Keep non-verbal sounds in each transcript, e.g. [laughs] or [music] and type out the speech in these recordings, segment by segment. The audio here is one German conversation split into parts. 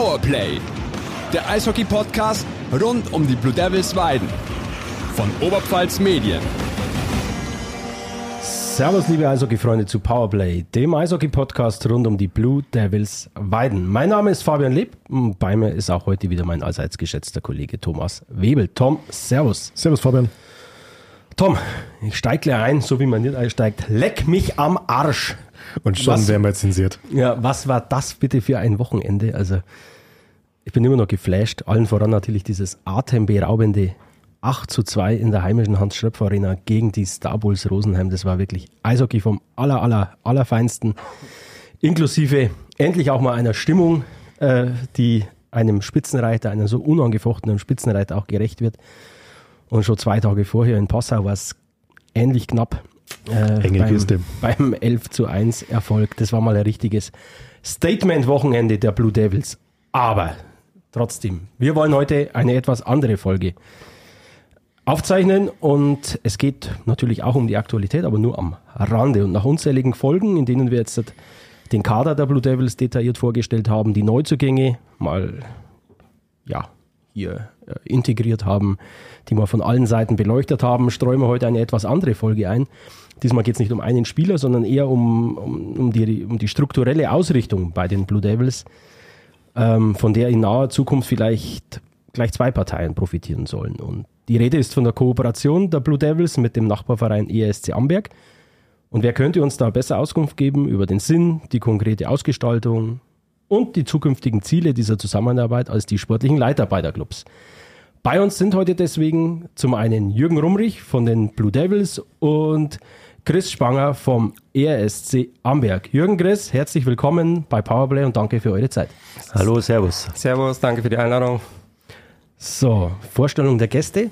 Powerplay, der Eishockey-Podcast rund um die Blue Devils Weiden von Oberpfalz Medien. Servus, liebe Eishockey-Freunde zu Powerplay, dem Eishockey-Podcast rund um die Blue Devils Weiden. Mein Name ist Fabian Lieb und bei mir ist auch heute wieder mein allseits geschätzter Kollege Thomas Webel. Tom, Servus. Servus, Fabian. Tom, ich steig gleich ein, so wie man nicht einsteigt. Leck mich am Arsch. Und schon Was- werden wir zensiert. Ja, was war das bitte für ein Wochenende? Also, ich bin immer noch geflasht. Allen voran natürlich dieses atemberaubende 8 zu 2 in der heimischen Hans-Schröpfer Arena gegen die Star Bulls Rosenheim. Das war wirklich Eishockey vom aller, aller, allerfeinsten. Inklusive endlich auch mal einer Stimmung, äh, die einem Spitzenreiter, einem so unangefochtenen Spitzenreiter auch gerecht wird. Und schon zwei Tage vorher in Passau war es ähnlich knapp. Äh, Enge beim, Kiste. beim 11 zu 1 Erfolg. Das war mal ein richtiges Statement-Wochenende der Blue Devils. Aber trotzdem, wir wollen heute eine etwas andere Folge aufzeichnen und es geht natürlich auch um die Aktualität, aber nur am Rande. Und nach unzähligen Folgen, in denen wir jetzt den Kader der Blue Devils detailliert vorgestellt haben, die Neuzugänge mal ja, hier äh, integriert haben, die wir von allen Seiten beleuchtet haben, streuen wir heute eine etwas andere Folge ein. Diesmal geht es nicht um einen Spieler, sondern eher um, um, um, die, um die strukturelle Ausrichtung bei den Blue Devils, ähm, von der in naher Zukunft vielleicht gleich zwei Parteien profitieren sollen. Und die Rede ist von der Kooperation der Blue Devils mit dem Nachbarverein ESC Amberg. Und wer könnte uns da besser Auskunft geben über den Sinn, die konkrete Ausgestaltung und die zukünftigen Ziele dieser Zusammenarbeit als die sportlichen Leiter beider Clubs? Bei uns sind heute deswegen zum einen Jürgen Rumrich von den Blue Devils und Chris Spanger vom ERSC Amberg. Jürgen, Chris, herzlich willkommen bei Powerplay und danke für eure Zeit. Hallo, Servus. Servus, danke für die Einladung. So, Vorstellung der Gäste.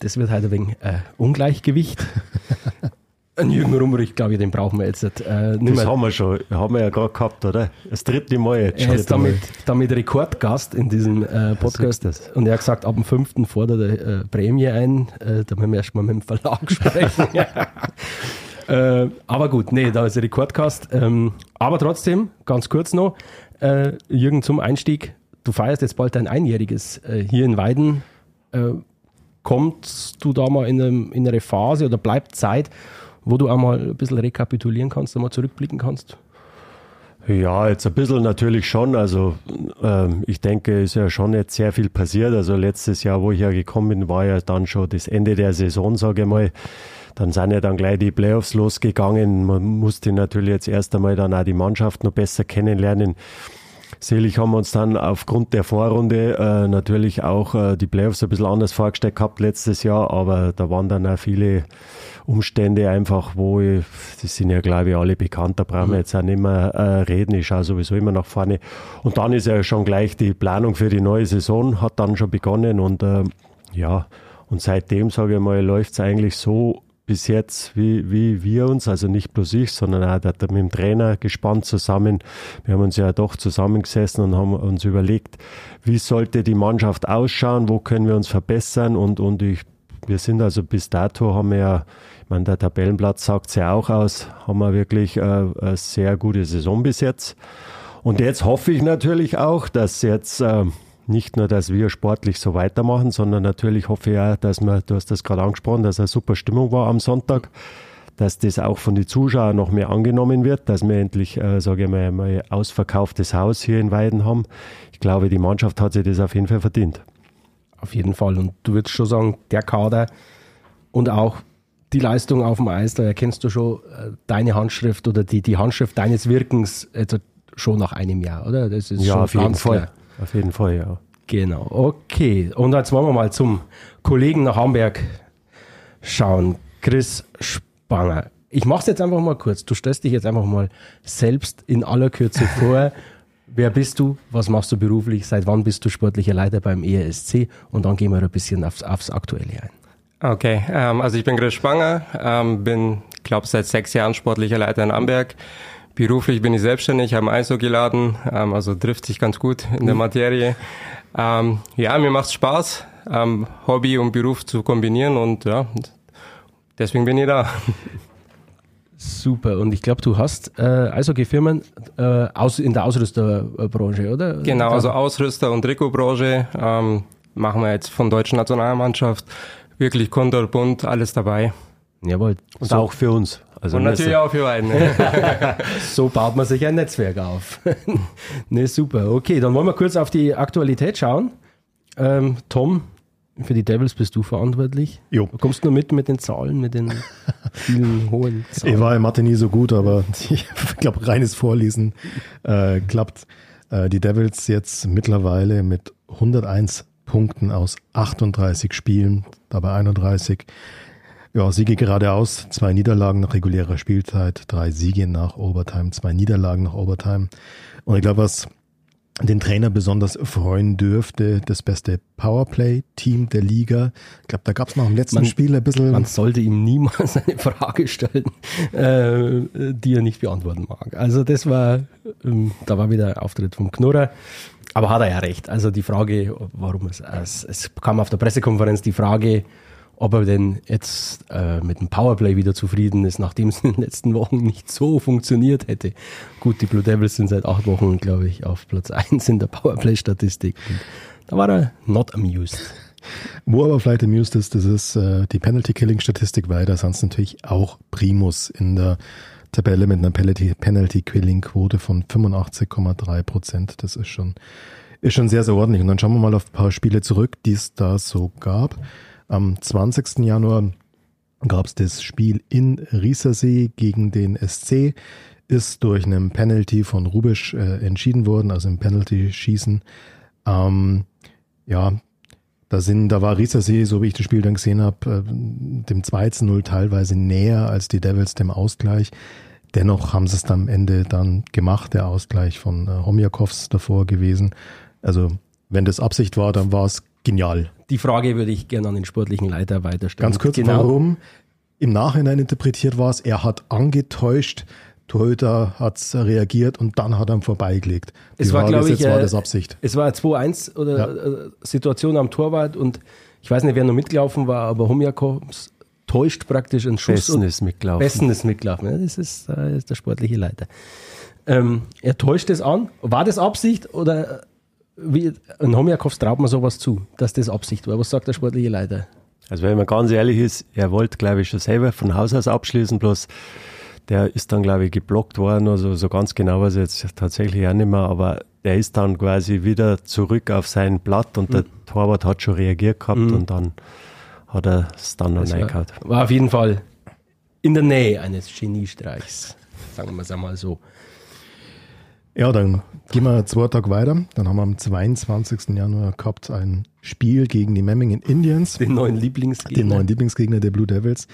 Das wird halt ein wenig äh, Ungleichgewicht. [laughs] Ein Jürgen Rumrich, glaube ich, den brauchen wir jetzt äh, nicht Das mehr. haben wir schon, haben wir ja gerade gehabt, oder? Das dritte Mal jetzt Er ist damit, damit Rekordgast in diesem äh, Podcast. das. Und er hat gesagt, ab dem 5. fordert er äh, Prämie ein. Äh, da müssen wir erstmal mit dem Verlag [laughs] sprechen. [laughs] äh, aber gut, nee, da ist ein Rekordgast. Ähm, aber trotzdem, ganz kurz noch, äh, Jürgen, zum Einstieg. Du feierst jetzt bald dein Einjähriges äh, hier in Weiden. Äh, kommst du da mal in, einem, in eine Phase oder bleibt Zeit, wo du einmal ein bisschen rekapitulieren kannst, einmal zurückblicken kannst? Ja, jetzt ein bisschen natürlich schon. Also ähm, ich denke, ist ja schon jetzt sehr viel passiert. Also letztes Jahr, wo ich ja gekommen bin, war ja dann schon das Ende der Saison, sage ich mal. Dann sind ja dann gleich die Playoffs losgegangen. Man musste natürlich jetzt erst einmal dann auch die Mannschaft noch besser kennenlernen. Selig haben wir uns dann aufgrund der Vorrunde äh, natürlich auch äh, die Playoffs ein bisschen anders vorgestellt gehabt letztes Jahr, aber da waren dann auch viele Umstände einfach, wo ich, die sind ja glaube ich alle bekannt, da brauchen wir jetzt auch nicht mehr äh, reden, ich schaue sowieso immer nach vorne. Und dann ist ja schon gleich die Planung für die neue Saison, hat dann schon begonnen und äh, ja, und seitdem, sage ich mal, läuft es eigentlich so bis jetzt, wie, wie wir uns, also nicht bloß ich, sondern auch der, der mit dem Trainer gespannt zusammen. Wir haben uns ja doch zusammengesessen und haben uns überlegt, wie sollte die Mannschaft ausschauen, wo können wir uns verbessern und, und ich, wir sind also bis dato haben wir ja, ich meine, der Tabellenplatz sagt es ja auch aus, haben wir wirklich äh, eine sehr gute Saison bis jetzt. Und jetzt hoffe ich natürlich auch, dass jetzt äh, nicht nur, dass wir sportlich so weitermachen, sondern natürlich hoffe ich auch, dass wir, du hast das gerade angesprochen, dass eine super Stimmung war am Sonntag, dass das auch von den Zuschauern noch mehr angenommen wird, dass wir endlich, äh, sage ich mal, mal ausverkauftes Haus hier in Weiden haben. Ich glaube, die Mannschaft hat sich das auf jeden Fall verdient. Auf jeden Fall. Und du würdest schon sagen, der Kader und auch die Leistung auf dem Eis, da erkennst du schon äh, deine Handschrift oder die, die Handschrift deines Wirkens also schon nach einem Jahr, oder? Das ist schon auf jeden Fall. klar. Auf jeden Fall, ja. Genau, okay. Und jetzt wollen wir mal zum Kollegen nach Hamburg schauen. Chris Spanger. Ich mache es jetzt einfach mal kurz. Du stellst dich jetzt einfach mal selbst in aller Kürze [laughs] vor. Wer bist du? Was machst du beruflich? Seit wann bist du sportlicher Leiter beim ERSC? Und dann gehen wir ein bisschen aufs, aufs Aktuelle ein. Okay, ähm, also ich bin Chris Spanger, ähm, bin, glaube seit sechs Jahren sportlicher Leiter in Amberg. Beruflich bin ich selbstständig, habe einen Eishockeyladen, ähm, also trifft sich ganz gut in der Materie. Ähm, ja, mir macht's Spaß, ähm, Hobby und Beruf zu kombinieren und ja, deswegen bin ich da. Super. Und ich glaube, du hast äh, Eishockey-Firmen äh, aus, in der Ausrüsterbranche, oder? Genau, also Ausrüster- und Trikotbranche ähm, machen wir jetzt von deutschen Nationalmannschaft wirklich kunterbunt, alles dabei. Jawohl. Und so. auch für uns. Also und natürlich auch für beiden. [laughs] so baut man sich ein Netzwerk auf. [laughs] ne, super. Okay, dann wollen wir kurz auf die Aktualität schauen. Ähm, Tom, für die Devils bist du verantwortlich. Jo. Kommst du nur mit mit den Zahlen, mit den [laughs] vielen hohen Zahlen? Ich war in Mathe nie so gut, aber ich glaube, reines Vorlesen äh, klappt. Äh, die Devils jetzt mittlerweile mit 101 Punkten aus 38 Spielen, dabei 31 ja, Siege geradeaus, zwei Niederlagen nach regulärer Spielzeit, drei Siege nach Overtime, zwei Niederlagen nach Overtime. Und ich glaube, was den Trainer besonders freuen dürfte, das beste Powerplay-Team der Liga. Ich glaube, da gab es noch im letzten man, Spiel ein bisschen. Man sollte ihm niemals [laughs] eine Frage stellen, äh, die er nicht beantworten mag. Also das war, ähm, da war wieder Auftritt vom Knurrer. Aber hat er ja recht. Also die Frage, warum es, es, es kam auf der Pressekonferenz die Frage, ob er denn jetzt äh, mit dem Powerplay wieder zufrieden ist, nachdem es in den letzten Wochen nicht so funktioniert hätte. Gut, die Blue Devils sind seit acht Wochen, glaube ich, auf Platz eins in der Powerplay-Statistik. Da war er not amused. Wo aber vielleicht amused ist, das ist äh, die Penalty-Killing-Statistik, weil da sonst natürlich auch Primus in der Tabelle mit einer Penalty-Killing-Quote von 85,3 Prozent. Das ist schon, ist schon sehr, sehr ordentlich. Und dann schauen wir mal auf ein paar Spiele zurück, die es da so gab. Am 20. Januar gab es das Spiel in Riesersee gegen den SC, ist durch einen Penalty von Rubisch äh, entschieden worden, also im Penalty-Schießen. Ähm, ja, da sind, da war Riesersee, so wie ich das Spiel dann gesehen habe, äh, dem 2-0 teilweise näher als die Devils dem Ausgleich. Dennoch haben sie es dann am Ende dann gemacht, der Ausgleich von äh, Homjakovs davor gewesen. Also wenn das Absicht war, dann war es genial. Die Frage würde ich gerne an den sportlichen Leiter weiterstellen. Ganz kurz, genau. warum? Im Nachhinein interpretiert war es, er hat angetäuscht, Torhüter hat reagiert und dann hat er ihn vorbeigelegt. Die es war, glaube ich, war äh, das Absicht. Es war 2-1 oder ja. Äh, Situation am Torwart und ich weiß nicht, wer noch mitgelaufen war, aber Homjakovs täuscht praktisch einen Schuss. Besten ist mitgelaufen. Besten ist mitgelaufen. Ja, das ist, das ist der sportliche Leiter. Ähm, er täuscht es an. War das Absicht oder wie, in Homjakovs traut man sowas zu, dass das Absicht war. Was sagt der sportliche Leiter? Also wenn man ganz ehrlich ist, er wollte, glaube ich, schon selber von Haus aus abschließen, bloß der ist dann, glaube ich, geblockt worden, also so ganz genau weiß ich jetzt tatsächlich auch nicht mehr, aber der ist dann quasi wieder zurück auf sein Blatt und mhm. der Torwart hat schon reagiert gehabt mhm. und dann hat er es dann noch reingehauen. War, war auf jeden Fall in der Nähe eines Geniestreichs, sagen wir es einmal so. Ja, dann gehen wir zwei Tage weiter. Dann haben wir am 22. Januar gehabt ein Spiel gegen die Memmingen Indians. Den neuen Lieblingsgegner. Den neuen Lieblingsgegner der Blue Devils.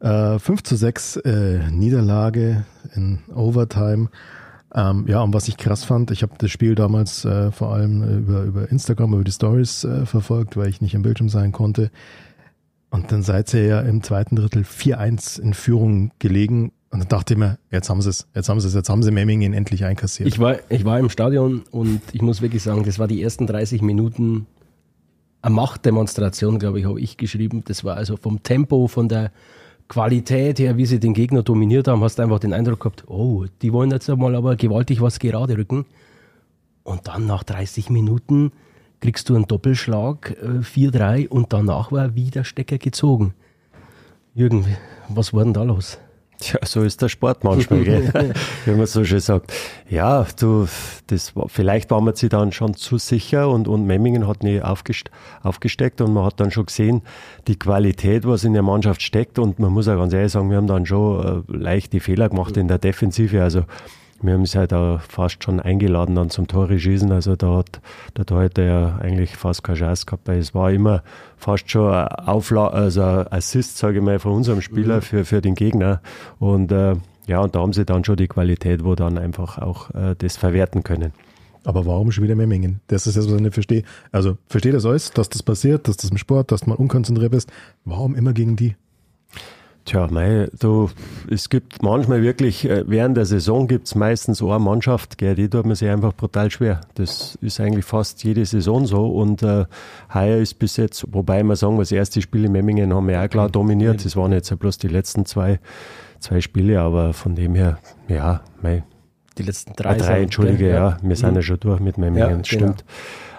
Äh, 5 zu 6 äh, Niederlage in Overtime. Ähm, ja, und was ich krass fand, ich habe das Spiel damals äh, vor allem über, über Instagram, über die Stories äh, verfolgt, weil ich nicht im Bildschirm sein konnte. Und dann seid ihr ja im zweiten Drittel 4-1 in Führung gelegen und dann dachte ich mir, jetzt haben sie es, jetzt haben sie es, jetzt haben sie Memmingen endlich einkassiert. Ich war, ich war im Stadion und ich muss wirklich sagen, das war die ersten 30 Minuten eine Machtdemonstration, glaube ich, habe ich geschrieben. Das war also vom Tempo, von der Qualität her, wie sie den Gegner dominiert haben, hast du einfach den Eindruck gehabt, oh, die wollen jetzt einmal aber gewaltig was gerade rücken. Und dann nach 30 Minuten kriegst du einen Doppelschlag, äh, 4-3 und danach war wieder Stecker gezogen. Jürgen, was war denn da los? Tja, so ist der Sport manchmal, gell? [laughs] wie man so schön sagt. Ja, du, das war, vielleicht war man sich dann schon zu sicher und, und Memmingen hat nie aufgest, aufgesteckt und man hat dann schon gesehen, die Qualität, was in der Mannschaft steckt und man muss auch ganz ehrlich sagen, wir haben dann schon äh, leichte Fehler gemacht in der Defensive, also wir haben es halt auch fast schon eingeladen dann zum Tore schießen. Also da hat der Torhüter ja eigentlich fast keine Chance gehabt, weil es war immer fast schon ein Aufla also ein Assist, sage ich mal, von unserem Spieler mhm. für, für den Gegner. Und äh, ja, und da haben sie dann schon die Qualität, wo dann einfach auch äh, das verwerten können. Aber warum schon wieder mehr Mengen? Das ist das, was ich nicht verstehe. Also, verstehe das alles, dass das passiert, dass das im Sport, dass du mal unkonzentriert bist. Warum immer gegen die? Tja, mei, du, es gibt manchmal wirklich, äh, während der Saison gibt es meistens eine Mannschaft, gell, die tut man sich einfach brutal schwer. Das ist eigentlich fast jede Saison so und äh, heuer ist bis jetzt, wobei man sagen, das erste Spiel in Memmingen haben wir auch klar dominiert, das waren jetzt ja bloß die letzten zwei, zwei Spiele, aber von dem her, ja, mei, Die letzten drei. drei, drei sind- entschuldige, gell? ja, wir sind Mhm. ja schon durch mit Memmingen, Ja, genau. stimmt.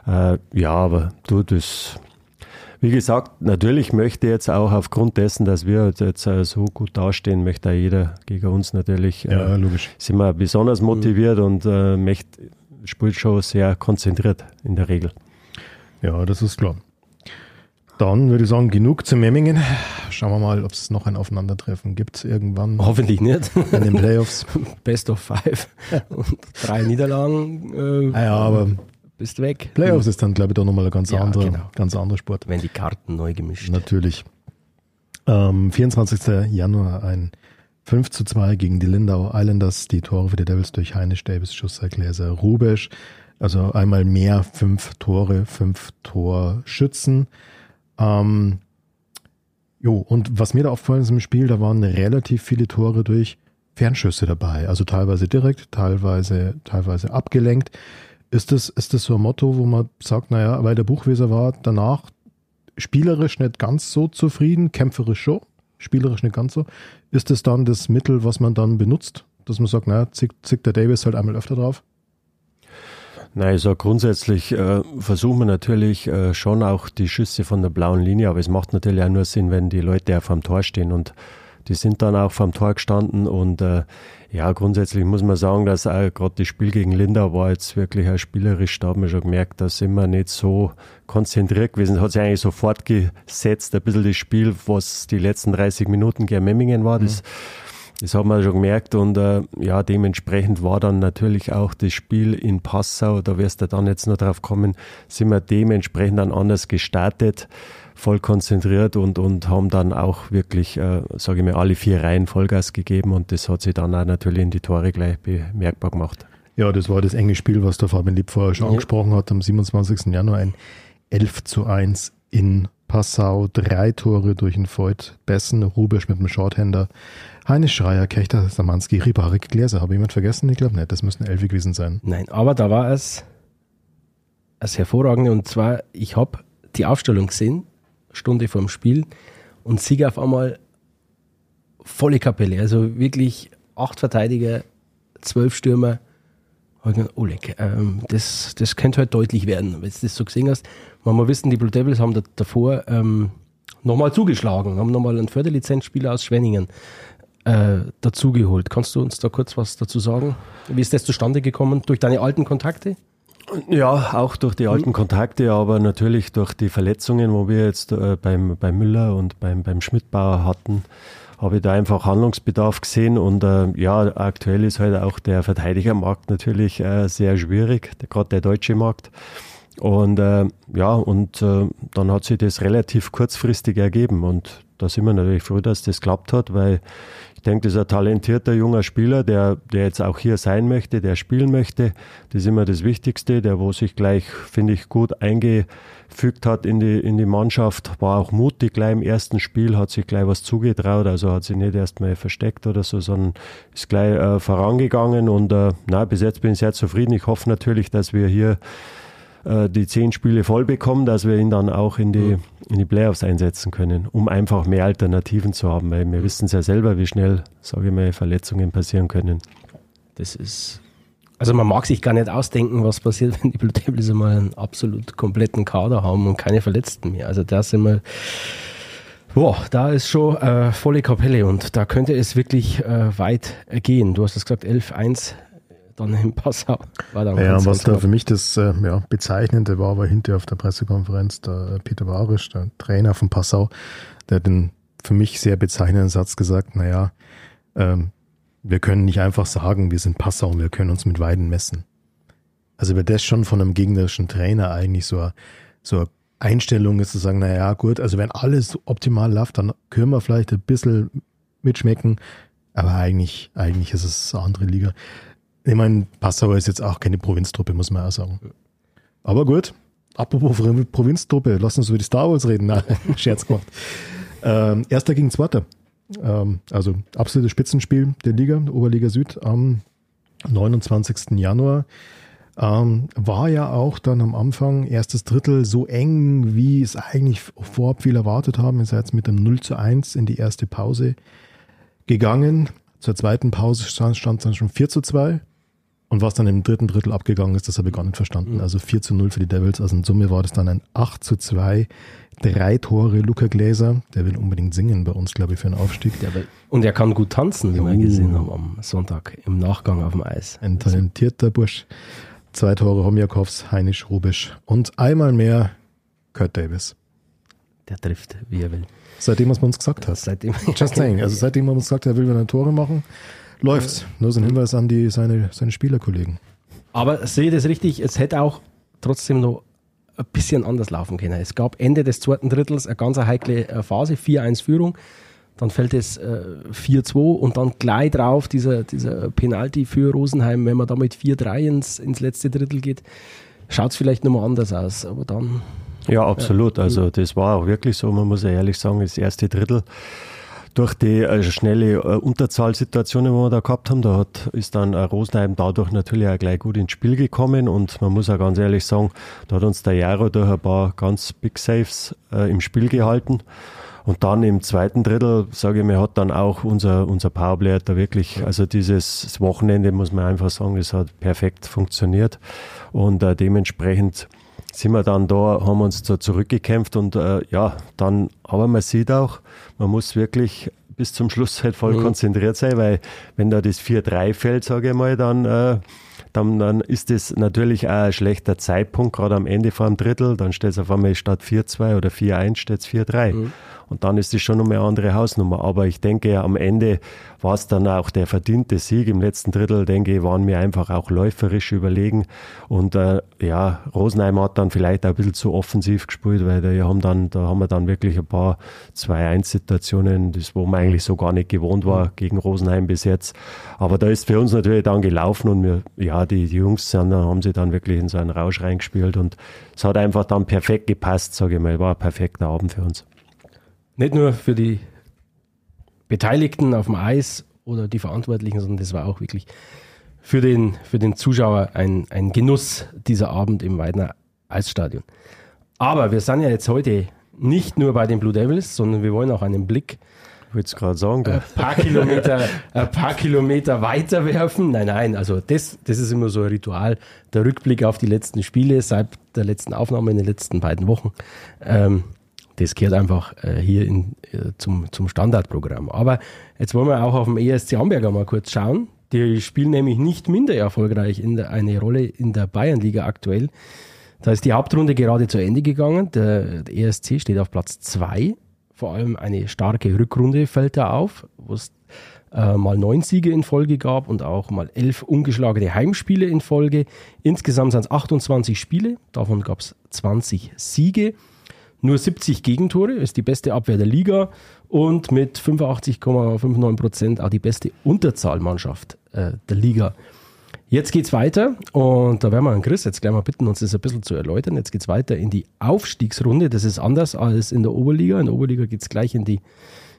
Äh, ja, aber du, das, wie gesagt, natürlich möchte jetzt auch aufgrund dessen, dass wir jetzt äh, so gut dastehen, möchte jeder gegen uns natürlich, Ja, äh, logisch. sind wir besonders motiviert und äh, möchte, spielt schon sehr konzentriert in der Regel. Ja, das ist klar. Dann würde ich sagen, genug zu Memmingen. Schauen wir mal, ob es noch ein Aufeinandertreffen gibt irgendwann Hoffentlich nicht. in den Playoffs. [laughs] Best of five. Und drei Niederlagen. Äh, Ah ja, aber bist weg. Playoffs ist dann, glaube ich, doch nochmal ein ganz, Ja, anderer, genau. ganz anderer Sport. Wenn die Karten neu gemischt. Natürlich. Ähm, 24. Januar ein 5 zu 2 gegen die Lindau Islanders. Die Tore für die Devils durch Heinisch, Davis, Schusser, Gläser, Rubesch. Also einmal mehr fünf Tore, fünf Torschützen. Ähm, jo, und was mir da aufgefallen ist im Spiel, da waren relativ viele Tore durch Fernschüsse dabei. Also teilweise direkt, teilweise, teilweise abgelenkt. Ist das, ist das so ein Motto, wo man sagt, naja, weil der Buchweser war danach spielerisch nicht ganz so zufrieden, kämpferisch schon, spielerisch nicht ganz so. Ist das dann das Mittel, was man dann benutzt, dass man sagt, naja, zickt, zickt der Davis halt einmal öfter drauf? Nein, so grundsätzlich äh, versuchen wir natürlich äh, schon auch die Schüsse von der blauen Linie, aber es macht natürlich auch nur Sinn, wenn die Leute auch vom Tor stehen und die sind dann auch vom Tor gestanden und äh, ja, grundsätzlich muss man sagen, dass auch gerade das Spiel gegen Linda war jetzt wirklich auch spielerisch, da hat man schon gemerkt, da sind wir nicht so konzentriert gewesen. Hat sich eigentlich so fortgesetzt, ein bisschen das Spiel, was die letzten 30 Minuten gegen Memmingen war, das das hat man schon gemerkt und äh, ja, dementsprechend war dann natürlich auch das Spiel in Passau, da wirst du dann jetzt noch drauf kommen, sind wir dementsprechend dann anders gestartet, voll konzentriert und, und haben dann auch wirklich, äh, sage ich mal, alle vier Reihen Vollgas gegeben und das hat sich dann auch natürlich in die Tore gleich bemerkbar gemacht. Ja, das war das enge Spiel, was der Fabian Lieb vorher schon Ja. angesprochen hat, am 27. Januar ein 11 zu 1 in Passau, drei Tore durch den Voigt, Bessen, Rubisch mit dem Shorthänder, Heines Schreier, Kechter, Samanski, Ribarik, Gläser. Habe ich jemand vergessen? Ich glaube nicht, das müssten elf gewesen sein. Nein, aber da war es das Hervorragende und zwar, ich habe die Aufstellung gesehen, Stunde vorm Spiel und Sieg auf einmal volle Kapelle, also wirklich acht Verteidiger, zwölf Stürmer. Oleg, ähm, das, das könnte halt deutlich werden, wenn du das so gesehen hast. Man muss wissen, die Blue Devils haben da, davor ähm, nochmal zugeschlagen, haben nochmal einen Förderlizenzspieler aus Schwenningen äh, dazugeholt. Kannst du uns da kurz was dazu sagen? Wie ist das zustande gekommen? Durch deine alten Kontakte? Ja, auch durch die alten Kontakte, aber natürlich durch die Verletzungen, wo wir jetzt äh, beim, beim Müller und beim, beim Schmidtbauer hatten, habe ich da einfach Handlungsbedarf gesehen und äh, ja, aktuell ist halt auch der Verteidigermarkt natürlich äh, sehr schwierig, gerade der deutsche Markt. Und äh, ja, und äh, dann hat sich das relativ kurzfristig ergeben und da sind wir natürlich froh, dass das klappt hat, weil ich denke, das ist ein talentierter junger Spieler, der, der jetzt auch hier sein möchte, der spielen möchte. Das ist immer das Wichtigste, der wo sich gleich, finde ich, gut eingefügt hat in die, in die Mannschaft, war auch mutig gleich im ersten Spiel, hat sich gleich was zugetraut, also hat sich nicht erst mal versteckt oder so, sondern ist gleich äh, vorangegangen und äh, na, bis jetzt bin ich sehr zufrieden. Ich hoffe natürlich, dass wir hier äh, die zehn Spiele voll bekommen, dass wir ihn dann auch in die, in die Playoffs einsetzen können, um einfach mehr Alternativen zu haben, weil wir wissen es ja selber, wie schnell, sage ich mal, Verletzungen passieren können. Das ist. Also man mag sich gar nicht ausdenken, was passiert, [laughs] wenn die Blue Devils einmal einen absolut kompletten Kader haben und keine Verletzten mehr. Also da sind wir. Boah, da ist schon äh, volle Kapelle und da könnte es wirklich äh, weit gehen. Du hast es gesagt, 11-1 dann in Passau. War dann Ja, was da für mich das äh, ja, Bezeichnende war, war hinterher auf der Pressekonferenz der äh, Peter Barisch, der Trainer von Passau, der hat den für mich sehr bezeichnenden Satz gesagt, naja, ähm, wir können nicht einfach sagen, wir sind Passau und wir können uns mit Weiden messen. Also wenn das schon von einem gegnerischen Trainer eigentlich so, eine- so eine Einstellung ist, zu sagen, naja gut, also wenn alles optimal läuft, dann können wir vielleicht ein bisschen mitschmecken, aber eigentlich, eigentlich ist es eine andere Liga. Ich meine, Passau ist jetzt auch keine Provinztruppe, muss man auch sagen. Aber gut, apropos Pro- Provinztruppe, lass uns über die Star Wars reden. [laughs] Nein, Scherz gemacht. Ähm, Erster gegen Zweiter. Ähm, also absolutes Spitzenspiel der Liga, Oberliga Süd am 29. Januar. Ähm, war ja auch dann am Anfang erstes Drittel so eng, wie es eigentlich vorab viel erwartet haben. Ihr seid mit dem 0 zu 1 in die erste Pause gegangen. Zur zweiten Pause stand, stand dann schon 4 zu 2. Und was dann im dritten Drittel abgegangen ist, das habe ich gar nicht verstanden. Also 4 zu 0 für die Devils. Also in Summe war das dann ein 8 zu 2. Drei Tore Luca Gläser. Der will unbedingt singen bei uns, glaube ich, für einen Aufstieg. Will, und er kann gut tanzen, wie wir gesehen haben am Sonntag im Nachgang auf dem Eis. Ein talentierter Bursch. Zwei Tore Homjakovs, Heinisch Rubisch und einmal mehr Kurt Davis. Der trifft, wie er will. Seitdem, was man uns gesagt hat. Seitdem. Just saying. Also [laughs] seitdem man uns gesagt hat, er will wieder Tore machen, läuft's. Nur so ein Hinweis an die, seine, seine Spielerkollegen. Aber sehe das richtig, es hätte auch trotzdem noch ein bisschen anders laufen können. Es gab Ende des zweiten Drittels eine ganz heikle äh, Phase, 4-1 Führung. Dann fällt es äh, 4-2 und dann gleich drauf dieser, dieser Penalty für Rosenheim, wenn man da mit 4-3 ins, ins letzte Drittel geht, schaut es vielleicht nochmal anders aus. Aber dann. Ja, absolut. Also das war auch wirklich so, man muss ja ehrlich sagen, das erste Drittel durch die äh, schnelle äh, Unterzahlsituationen, die wir da gehabt haben, da hat, ist dann äh, Rosenheim dadurch natürlich auch gleich gut ins Spiel gekommen und man muss auch ganz ehrlich sagen, da hat uns der Jaro durch ein paar ganz Big Saves äh, im Spiel gehalten. Und dann im zweiten Drittel, sage ich mir, hat dann auch unser, unser Powerplay da wirklich, also dieses Wochenende muss man einfach sagen, das hat perfekt funktioniert. Und äh, dementsprechend sind wir dann da, haben uns da zurückgekämpft und äh, ja, dann, aber man sieht auch, man muss wirklich bis zum Schluss halt voll mhm. konzentriert sein, weil wenn da das 4-3 fällt, sage ich mal, dann, äh, dann, dann ist das natürlich auch ein schlechter Zeitpunkt, gerade am Ende vor dem Drittel, dann steht es auf einmal statt 4-2 oder 4-1 steht es 4-3. Mhm. Und dann ist es schon nochmal eine andere Hausnummer. Aber ich denke, am Ende war es dann auch der verdiente Sieg. Im letzten Drittel, denke ich, waren wir einfach auch läuferisch überlegen. Und äh, ja, Rosenheim hat dann vielleicht auch ein bisschen zu offensiv gespielt, weil da haben, dann, da haben wir dann wirklich ein paar 2-1-Situationen, das wo man eigentlich so gar nicht gewohnt war gegen Rosenheim bis jetzt. Aber da ist für uns natürlich dann gelaufen und wir, ja, die, die Jungs sind, haben sie dann wirklich in so einen Rausch reingespielt und es hat einfach dann perfekt gepasst, sage ich mal. War ein perfekter Abend für uns nicht nur für die Beteiligten auf dem Eis oder die Verantwortlichen, sondern das war auch wirklich für den, für den Zuschauer ein, ein Genuss dieser Abend im Weidner Eisstadion. Aber wir sind ja jetzt heute nicht nur bei den Blue Devils, sondern wir wollen auch einen Blick ich würde es gerade sagen, ein paar, Kilometer, ein [laughs] paar Kilometer weiter werfen. Nein, nein, also das, das ist immer so ein Ritual. Der Rückblick auf die letzten Spiele seit der letzten Aufnahme in den letzten beiden Wochen. Ähm, das gehört einfach äh, hier in, äh, zum, zum Standardprogramm. Aber jetzt wollen wir auch auf dem ESC Amberger mal kurz schauen. Die spielen nämlich nicht minder erfolgreich in der, eine Rolle in der Bayernliga aktuell. Da ist die Hauptrunde gerade zu Ende gegangen. Der, der ESC steht auf Platz 2. Vor allem eine starke Rückrunde fällt da auf, wo es äh, mal neun Siege in Folge gab und auch mal elf ungeschlagene Heimspiele in Folge. Insgesamt sind es 28 Spiele, davon gab es 20 Siege. Nur 70 Gegentore ist die beste Abwehr der Liga und mit 85,59 Prozent auch die beste Unterzahlmannschaft äh, der Liga. Jetzt geht's weiter und da werden wir an Chris jetzt gleich mal bitten, uns das ein bisschen zu erläutern. Jetzt geht's weiter in die Aufstiegsrunde. Das ist anders als in der Oberliga. In der Oberliga geht's gleich in die,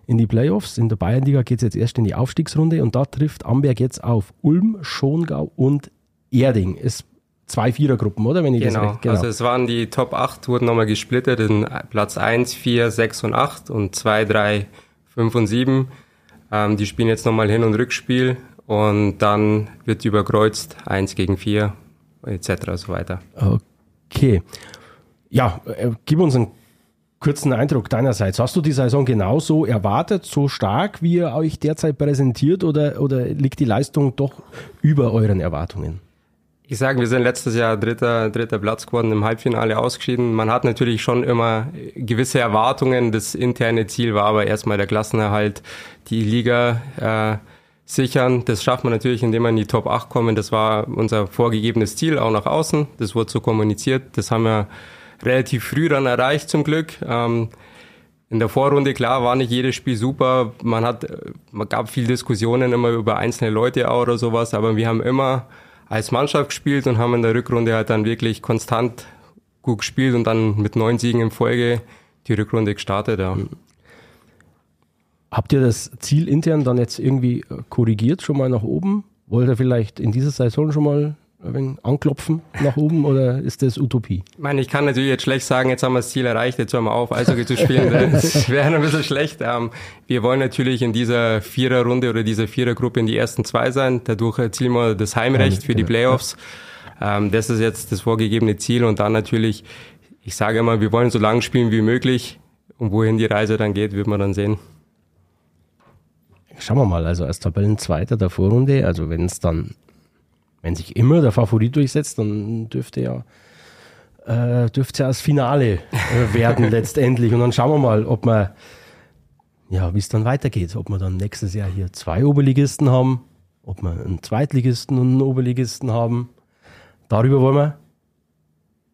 in die Playoffs. In der Bayernliga geht's jetzt erst in die Aufstiegsrunde und da trifft Amberg jetzt auf Ulm, Schongau und Erding. Es zwei Vierergruppen, oder? Wenn ich genau. Das recht, genau, also es waren die Top 8, wurden nochmal gesplittet in Platz 1, 4, 6 und 8 und 2, 3, 5 und 7. Ähm, die spielen jetzt nochmal Hin- und Rückspiel und dann wird überkreuzt 1 gegen 4 etc. so weiter. Okay. Ja, äh, gib uns einen kurzen Eindruck deinerseits. Hast du die Saison genauso erwartet, so stark, wie ihr euch derzeit präsentiert oder, oder liegt die Leistung doch über euren Erwartungen? Ich sage, wir sind letztes Jahr dritter, dritter Platz geworden, im Halbfinale ausgeschieden. Man hat natürlich schon immer gewisse Erwartungen. Das interne Ziel war aber erstmal der Klassenerhalt, die Liga äh, sichern. Das schafft man natürlich, indem man in die Top 8 kommt. Das war unser vorgegebenes Ziel, auch nach außen. Das wurde so kommuniziert. Das haben wir relativ früh dann erreicht, zum Glück. Ähm, in der Vorrunde, klar, war nicht jedes Spiel super. Man hat, man gab viel Diskussionen immer über einzelne Leute auch oder sowas, aber wir haben immer als Mannschaft gespielt und haben in der Rückrunde halt dann wirklich konstant gut gespielt und dann mit neun Siegen in Folge die Rückrunde gestartet. Ja. Habt ihr das Ziel intern dann jetzt irgendwie korrigiert, schon mal nach oben? Wollt ihr vielleicht in dieser Saison schon mal ein anklopfen nach oben oder ist das Utopie? Ich meine, ich kann natürlich jetzt schlecht sagen, jetzt haben wir das Ziel erreicht, jetzt hören wir auf, Eishockey zu spielen. [laughs] Das wäre ein bisschen schlecht. Ähm, wir wollen natürlich in dieser Viererrunde oder dieser Vierergruppe in die ersten zwei sein. Dadurch erzielen wir das Heimrecht für die Playoffs. Ähm, das ist jetzt das vorgegebene Ziel und dann natürlich, ich sage immer, wir wollen so lange spielen wie möglich. Und wohin die Reise dann geht, wird man dann sehen. Schauen wir mal, also als Tabellenzweiter der Vorrunde, also wenn es dann wenn sich immer der Favorit durchsetzt, dann dürfte ja äh, dürfte ja das Finale äh, werden [laughs] letztendlich. Und dann schauen wir mal, ob man, ja, wie es dann weitergeht. Ob wir dann nächstes Jahr hier zwei Oberligisten haben, ob wir einen Zweitligisten und einen Oberligisten haben. Darüber wollen wir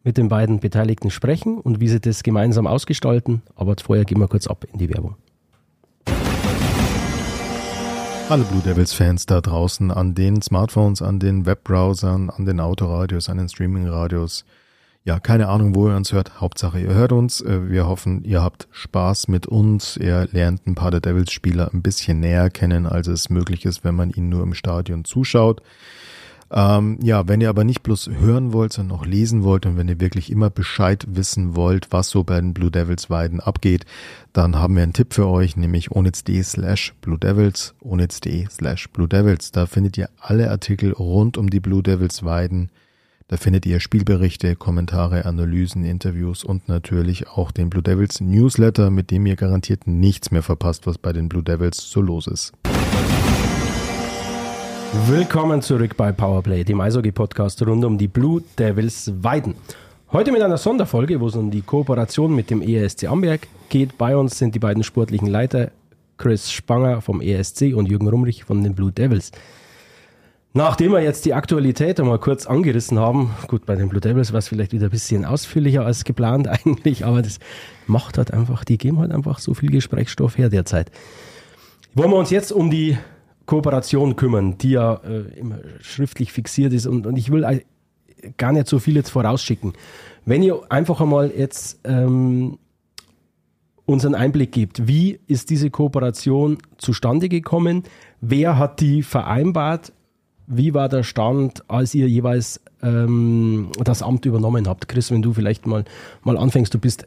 mit den beiden Beteiligten sprechen und wie sie das gemeinsam ausgestalten. Aber vorher gehen wir kurz ab in die Werbung. Alle Blue Devils-Fans da draußen an den Smartphones, an den Webbrowsern, an den Autoradios, an den Streamingradios. Ja, keine Ahnung, wo ihr uns hört. Hauptsache, ihr hört uns. Äh, wir hoffen, ihr habt Spaß mit uns. Ihr lernt ein paar der Devils-Spieler ein bisschen näher kennen, als es möglich ist, wenn man ihnen nur im Stadion zuschaut. Ähm, ja, wenn ihr aber nicht bloß hören wollt, sondern auch lesen wollt und wenn ihr wirklich immer Bescheid wissen wollt, was so bei den Blue Devils Weiden abgeht, dann haben wir einen Tipp für euch, nämlich onitz.de slash Blue Devils, onitz.de slash Blue Devils. Da findet ihr alle Artikel rund um die Blue Devils Weiden. Da findet ihr Spielberichte, Kommentare, Analysen, Interviews und natürlich auch den Blue Devils Newsletter, mit dem ihr garantiert nichts mehr verpasst, was bei den Blue Devils so los ist. Willkommen zurück bei Powerplay, dem Eishockey-Podcast rund um die Blue Devils Weiden. Heute mit einer Sonderfolge, wo es um die Kooperation mit dem ESC Amberg geht. Bei uns sind die beiden sportlichen Leiter Chris Spanger vom ESC und Jürgen Rumrich von den Blue Devils. Nachdem wir jetzt die Aktualität einmal kurz angerissen haben, gut, bei den Blue Devils war es vielleicht wieder ein bisschen ausführlicher als geplant [laughs] eigentlich, aber das macht halt einfach, die geben halt einfach so viel Gesprächsstoff her derzeit. Wollen wir uns jetzt um die Kooperation kümmern, die ja äh, immer schriftlich fixiert ist. Und, und ich will äh, gar nicht so viel jetzt vorausschicken. Wenn ihr einfach einmal jetzt ähm, uns einen Einblick gibt, wie ist diese Kooperation zustande gekommen? Wer hat die vereinbart? Wie war der Stand, als ihr jeweils ähm, das Amt übernommen habt? Chris, wenn du vielleicht mal, mal anfängst, du bist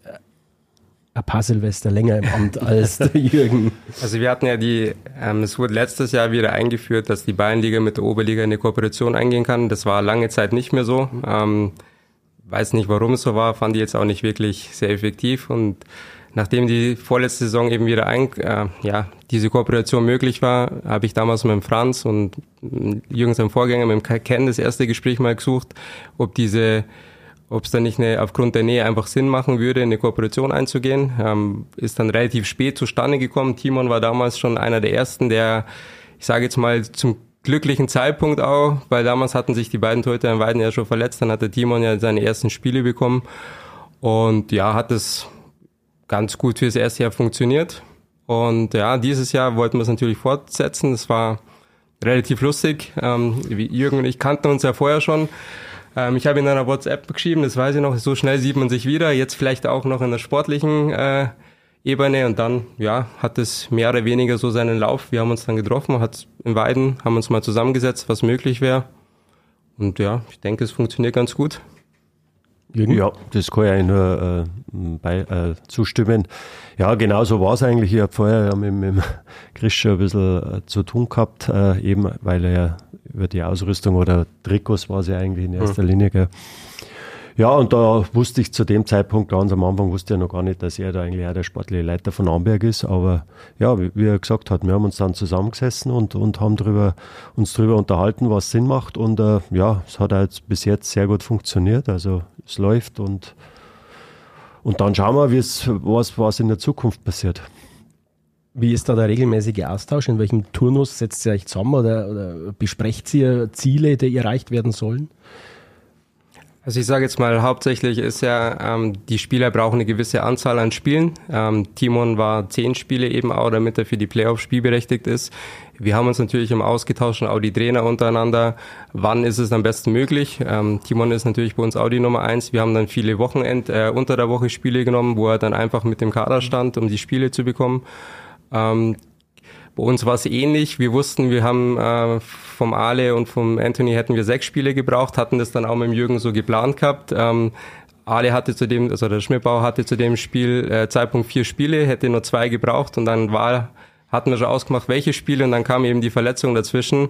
ein paar Silvester länger im Amt als der Jürgen. [laughs] Also wir hatten ja die, ähm, es wurde letztes Jahr wieder eingeführt, dass die Bayernliga mit der Oberliga eine Kooperation eingehen kann. Das war lange Zeit nicht mehr so. Ähm, weiß nicht, warum es so war, fand ich jetzt auch nicht wirklich sehr effektiv. Und nachdem die vorletzte Saison eben wieder ein, äh, ja, diese Kooperation möglich war, habe ich damals mit Franz und Jürgen seinem Vorgänger, mit dem Ken, das erste Gespräch mal gesucht, ob diese ob es dann nicht eine, aufgrund der Nähe einfach Sinn machen würde, eine Kooperation einzugehen. Ähm, ist dann relativ spät zustande gekommen. Timon war damals schon einer der ersten, der, ich sage jetzt mal, zum glücklichen Zeitpunkt auch, weil damals hatten sich die beiden Torhüter in Weiden ja schon verletzt, dann hatte Timon ja seine ersten Spiele bekommen und ja, hat es ganz gut fürs erste Jahr funktioniert. Und ja, dieses Jahr wollten wir es natürlich fortsetzen. Das war relativ lustig. Ähm, Jürgen und ich kannten uns ja vorher schon. Ähm, ich habe in einer WhatsApp geschrieben, das weiß ich noch, so schnell sieht man sich wieder, jetzt vielleicht auch noch in der sportlichen äh, Ebene und dann, ja, hat es mehr oder weniger so seinen Lauf. Wir haben uns dann getroffen, hat in Weiden, haben uns mal zusammengesetzt, was möglich wäre. Und ja, ich denke, es funktioniert ganz gut. Jürgen? Ja, das kann ich nur äh, bei, äh, zustimmen. Ja, genau so war es eigentlich. Ich habe vorher ja mit, mit [laughs] Chris schon ein bisschen äh, zu tun gehabt, äh, eben weil er ja über die Ausrüstung oder Trikots war es ja eigentlich in erster mhm. Linie. Gell. Ja, und da wusste ich zu dem Zeitpunkt ganz am Anfang, wusste ich noch gar nicht, dass er da eigentlich auch der sportliche Leiter von Amberg ist. Aber ja, wie, wie er gesagt hat, wir haben uns dann zusammengesessen und, und haben drüber, uns darüber unterhalten, was Sinn macht. Und äh, ja, es hat halt bis jetzt sehr gut funktioniert. Also es läuft und, und dann schauen wir, was, was in der Zukunft passiert. Wie ist da der regelmäßige Austausch? In welchem Turnus setzt ihr euch zusammen oder, oder besprecht ihr Ziele, die erreicht werden sollen? Also ich sage jetzt mal, hauptsächlich ist ja, ähm, die Spieler brauchen eine gewisse Anzahl an Spielen. Ähm, Timon war zehn Spiele eben auch, damit er für die Playoffs spielberechtigt ist. Wir haben uns natürlich im Austausch und auch die Trainer untereinander, wann ist es am besten möglich. Ähm, Timon ist natürlich bei uns auch die Nummer eins. Wir haben dann viele Wochenend, äh, unter der Woche Spiele genommen, wo er dann einfach mit dem Kader stand, um die Spiele zu bekommen. Ähm, Bei uns war es ähnlich. Wir wussten, wir haben äh, vom Ale und vom Anthony hätten wir sechs Spiele gebraucht, hatten das dann auch mit dem Jürgen so geplant gehabt. Ähm, Ale hatte zu dem, also der Schmidbauer hatte zu dem Spiel äh, Zeitpunkt vier Spiele, hätte nur zwei gebraucht und dann war, hatten wir schon ausgemacht, welche Spiele und dann kam eben die Verletzung dazwischen.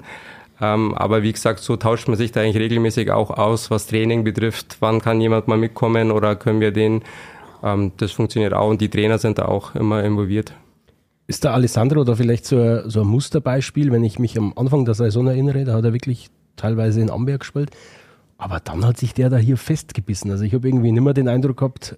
Ähm, aber wie gesagt, so tauscht man sich da eigentlich regelmäßig auch aus, was Training betrifft. Wann kann jemand mal mitkommen oder können wir den? Ähm, das funktioniert auch und die Trainer sind da auch immer involviert. Ist der Alessandro da vielleicht so ein, so ein Musterbeispiel, wenn ich mich am Anfang der Saison erinnere, da hat er wirklich teilweise in Amberg gespielt. Aber dann hat sich der da hier festgebissen. Also ich habe irgendwie nicht mehr den Eindruck gehabt,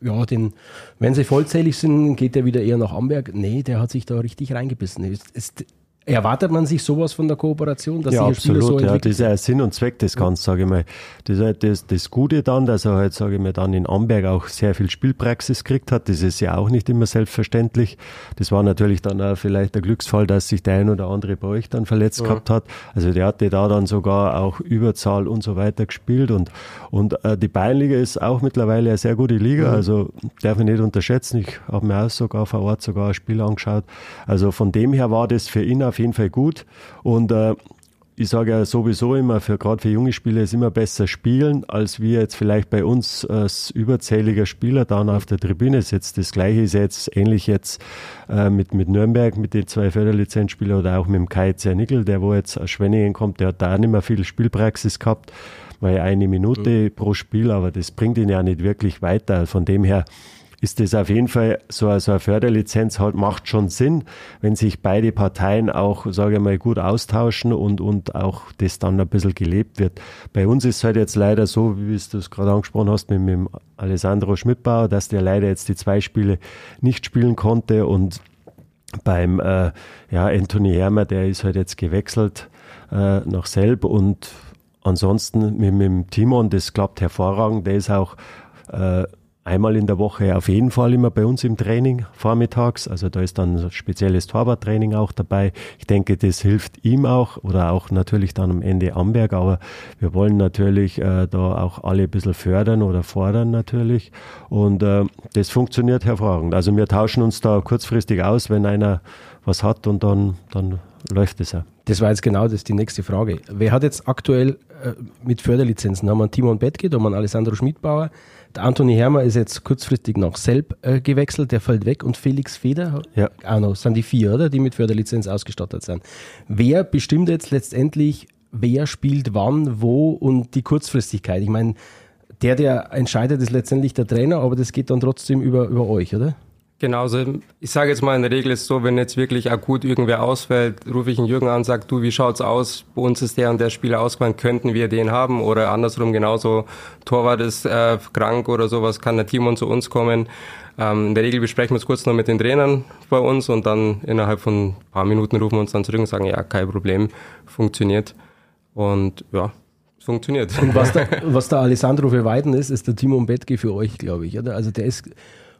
ja, den, wenn sie vollzählig sind, geht der wieder eher nach Amberg. Nee, der hat sich da richtig reingebissen. Ist, ist, Erwartet man sich sowas von der Kooperation, dass ja, absolut, so ja, das ist ja Sinn und Zweck des Ganzen, sage ich mal. Das ist halt das, das Gute dann, dass er halt, sage ich mal, dann in Amberg auch sehr viel Spielpraxis gekriegt hat. Das ist ja auch nicht immer selbstverständlich. Das war natürlich dann auch vielleicht der Glücksfall, dass sich der ein oder andere bei euch dann verletzt ja. gehabt hat. Also der hatte da dann sogar auch Überzahl und so weiter gespielt und, und äh, die Bayernliga ist auch mittlerweile eine sehr gute Liga, mhm. also darf ich nicht unterschätzen. Ich habe mir auch sogar vor Ort sogar ein Spiel angeschaut. Also von dem her war das für ihn auf jeden Fall gut. Und äh, ich sage ja sowieso immer, für gerade für junge Spieler ist immer besser spielen, als wir jetzt vielleicht bei uns als überzähliger Spieler dann auf der Tribüne sitzt. Das gleiche ist jetzt ähnlich jetzt äh, mit, mit Nürnberg, mit den zwei Förderlizenzspielern oder auch mit dem Kai Zernickel, der wo jetzt aus Schwenningen kommt, der hat da nicht mehr viel Spielpraxis gehabt, weil eine Minute mhm. pro Spiel, aber das bringt ihn ja nicht wirklich weiter. Von dem her ist das auf jeden Fall so, so eine Förderlizenz halt macht schon Sinn, wenn sich beide Parteien auch, sage ich mal, gut austauschen und, und auch das dann ein bisschen gelebt wird. Bei uns ist es halt jetzt leider so, wie du es gerade angesprochen hast, mit, mit Alessandro Schmidbauer, dass der leider jetzt die zwei Spiele nicht spielen konnte und beim äh, ja, Anthony Hermer, der ist halt jetzt gewechselt äh, nach Selb und ansonsten mit, mit dem Timon, das klappt hervorragend, der ist auch äh, einmal in der Woche auf jeden Fall immer bei uns im Training vormittags. Also da ist dann ein spezielles Torwarttraining auch dabei. Ich denke, das hilft ihm auch oder auch natürlich dann am Ende Amberg. Aber wir wollen natürlich äh, da auch alle ein bisschen fördern oder fordern natürlich. Und äh, das funktioniert hervorragend. Also wir tauschen uns da kurzfristig aus, wenn einer was hat und dann, dann läuft es ja. Das war jetzt genau das die nächste Frage. Wer hat jetzt aktuell äh, mit Förderlizenzen? Haben wir einen Timon Bettke, haben wir einen Alessandro Schmidbauer, Anthony Hermer ist jetzt kurzfristig nach Selb äh, gewechselt, der fällt weg und Felix Feder ja. auch noch. Sind die vier, oder? Die mit Förderlizenz ausgestattet sind. Wer bestimmt jetzt letztendlich, wer spielt wann, wo und die Kurzfristigkeit? Ich meine, der, der entscheidet, ist letztendlich der Trainer, aber das geht dann trotzdem über, über euch, oder? Genau, also ich sage jetzt mal, in der Regel ist es so, wenn jetzt wirklich akut irgendwer ausfällt, rufe ich einen Jürgen an und sage, du, wie schaut's aus? Bei uns ist der und der Spieler ausgefallen, könnten wir den haben? Oder andersrum genauso, Torwart ist äh, krank oder sowas, kann der Timon zu uns kommen? Ähm, in der Regel besprechen wir es kurz noch mit den Trainern bei uns und dann innerhalb von ein paar Minuten rufen wir uns dann zurück und sagen, ja, kein Problem, funktioniert. Und ja, es funktioniert. Und was der, [laughs] was der Alessandro für Weiden ist, ist der Timon Bettke für euch, glaube ich. Oder? Also der ist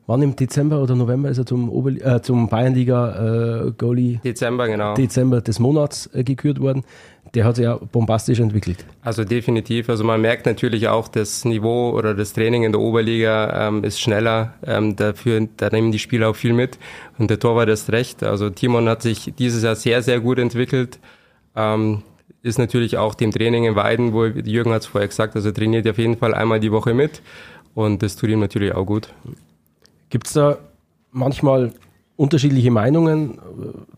Wann im Dezember oder November ist er zum, Ober äh, zum Bayernliga äh, Goalie? Dezember, genau. Dezember des Monats äh, gekürt worden. Der hat sich ja bombastisch entwickelt. Also definitiv. Also man merkt natürlich auch, das Niveau oder das Training in der Oberliga ähm, ist schneller. Ähm, dafür, da nehmen die Spieler auch viel mit. Und der Torwart ist recht. Also Timon hat sich dieses Jahr sehr, sehr gut entwickelt. Ähm, ist natürlich auch dem Training in Weiden, wo Jürgen hat es vorher gesagt, also trainiert auf jeden Fall einmal die Woche mit. Und das tut ihm natürlich auch gut. Gibt es da manchmal unterschiedliche Meinungen,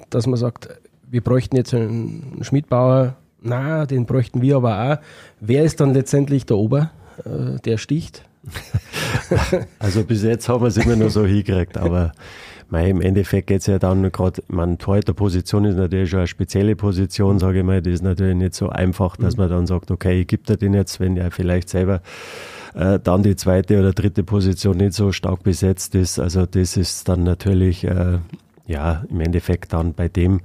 dass man sagt, wir bräuchten jetzt einen Schmidbauer, na, den bräuchten wir aber auch. Wer ist dann letztendlich der Ober, äh, der sticht? [laughs] also bis jetzt haben wir es immer nur so hingekriegt, aber mei, im Endeffekt geht es ja dann gerade, man Torhüter-Position ist natürlich schon eine spezielle Position, sage ich mal, das ist natürlich nicht so einfach, dass mhm. man dann sagt, okay, ich gebe dir den jetzt, wenn er vielleicht selber äh, dann die zweite oder dritte Position nicht so stark besetzt ist. Also das ist dann natürlich äh, ja im Endeffekt dann bei dem,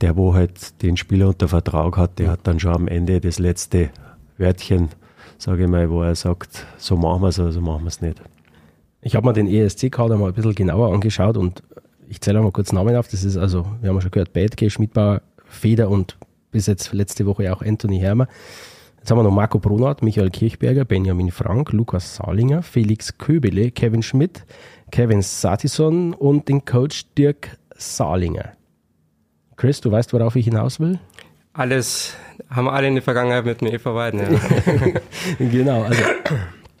der wo halt den Spieler unter Vertrag hat, der hat dann schon am Ende das letzte Wörtchen, sage ich mal, wo er sagt, so machen wir es oder so machen wir es nicht. Ich habe mir den ESC-Kader mal ein bisschen genauer angeschaut und ich zähle mal kurz Namen auf. Das ist also, wir haben schon gehört, Bädke, Schmidbauer, Feder und bis jetzt letzte Woche auch Anthony Hermer. Jetzt haben wir noch Marco Bronert, Michael Kirchberger, Benjamin Frank, Lukas Salinger, Felix Köbele, Kevin Schmidt, Kevin Satison und den Coach Dirk Salinger. Chris, du weißt, worauf ich hinaus will? Alles haben alle in der Vergangenheit mit dem Eva Weiden. Ja. [laughs] genau, also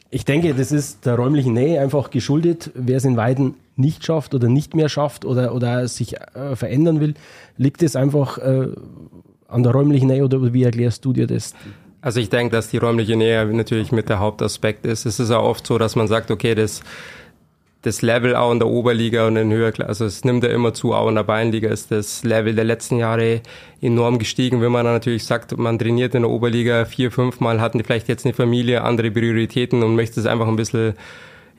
ich denke, das ist der räumlichen Nähe einfach geschuldet. Wer es in Weiden nicht schafft oder nicht mehr schafft oder, oder sich äh, verändern will, liegt es einfach äh, an der räumlichen Nähe oder wie erklärst du dir das? Also ich denke, dass die räumliche Nähe natürlich mit der Hauptaspekt ist. Es ist auch oft so, dass man sagt, okay, das das Level auch in der Oberliga und in Höherklasse, also es nimmt ja immer zu, auch in der Bayernliga ist das Level der letzten Jahre enorm gestiegen. Wenn man dann natürlich sagt, man trainiert in der Oberliga vier, fünf Mal, hatten die vielleicht jetzt eine Familie, andere Prioritäten und möchte es einfach ein bisschen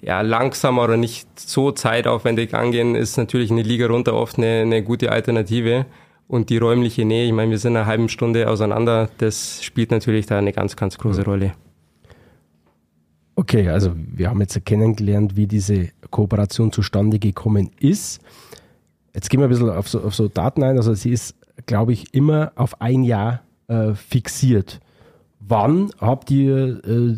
ja, langsamer oder nicht so zeitaufwendig angehen, ist natürlich eine Liga runter oft eine, eine gute Alternative. Und die räumliche Nähe, ich meine, wir sind eine halbe Stunde auseinander, das spielt natürlich da eine ganz, ganz große Rolle. Okay, also wir haben jetzt kennengelernt, wie diese Kooperation zustande gekommen ist. Jetzt gehen wir ein bisschen auf so, auf so Daten ein. Also sie ist, glaube ich, immer auf ein Jahr äh, fixiert. Wann habt ihr äh,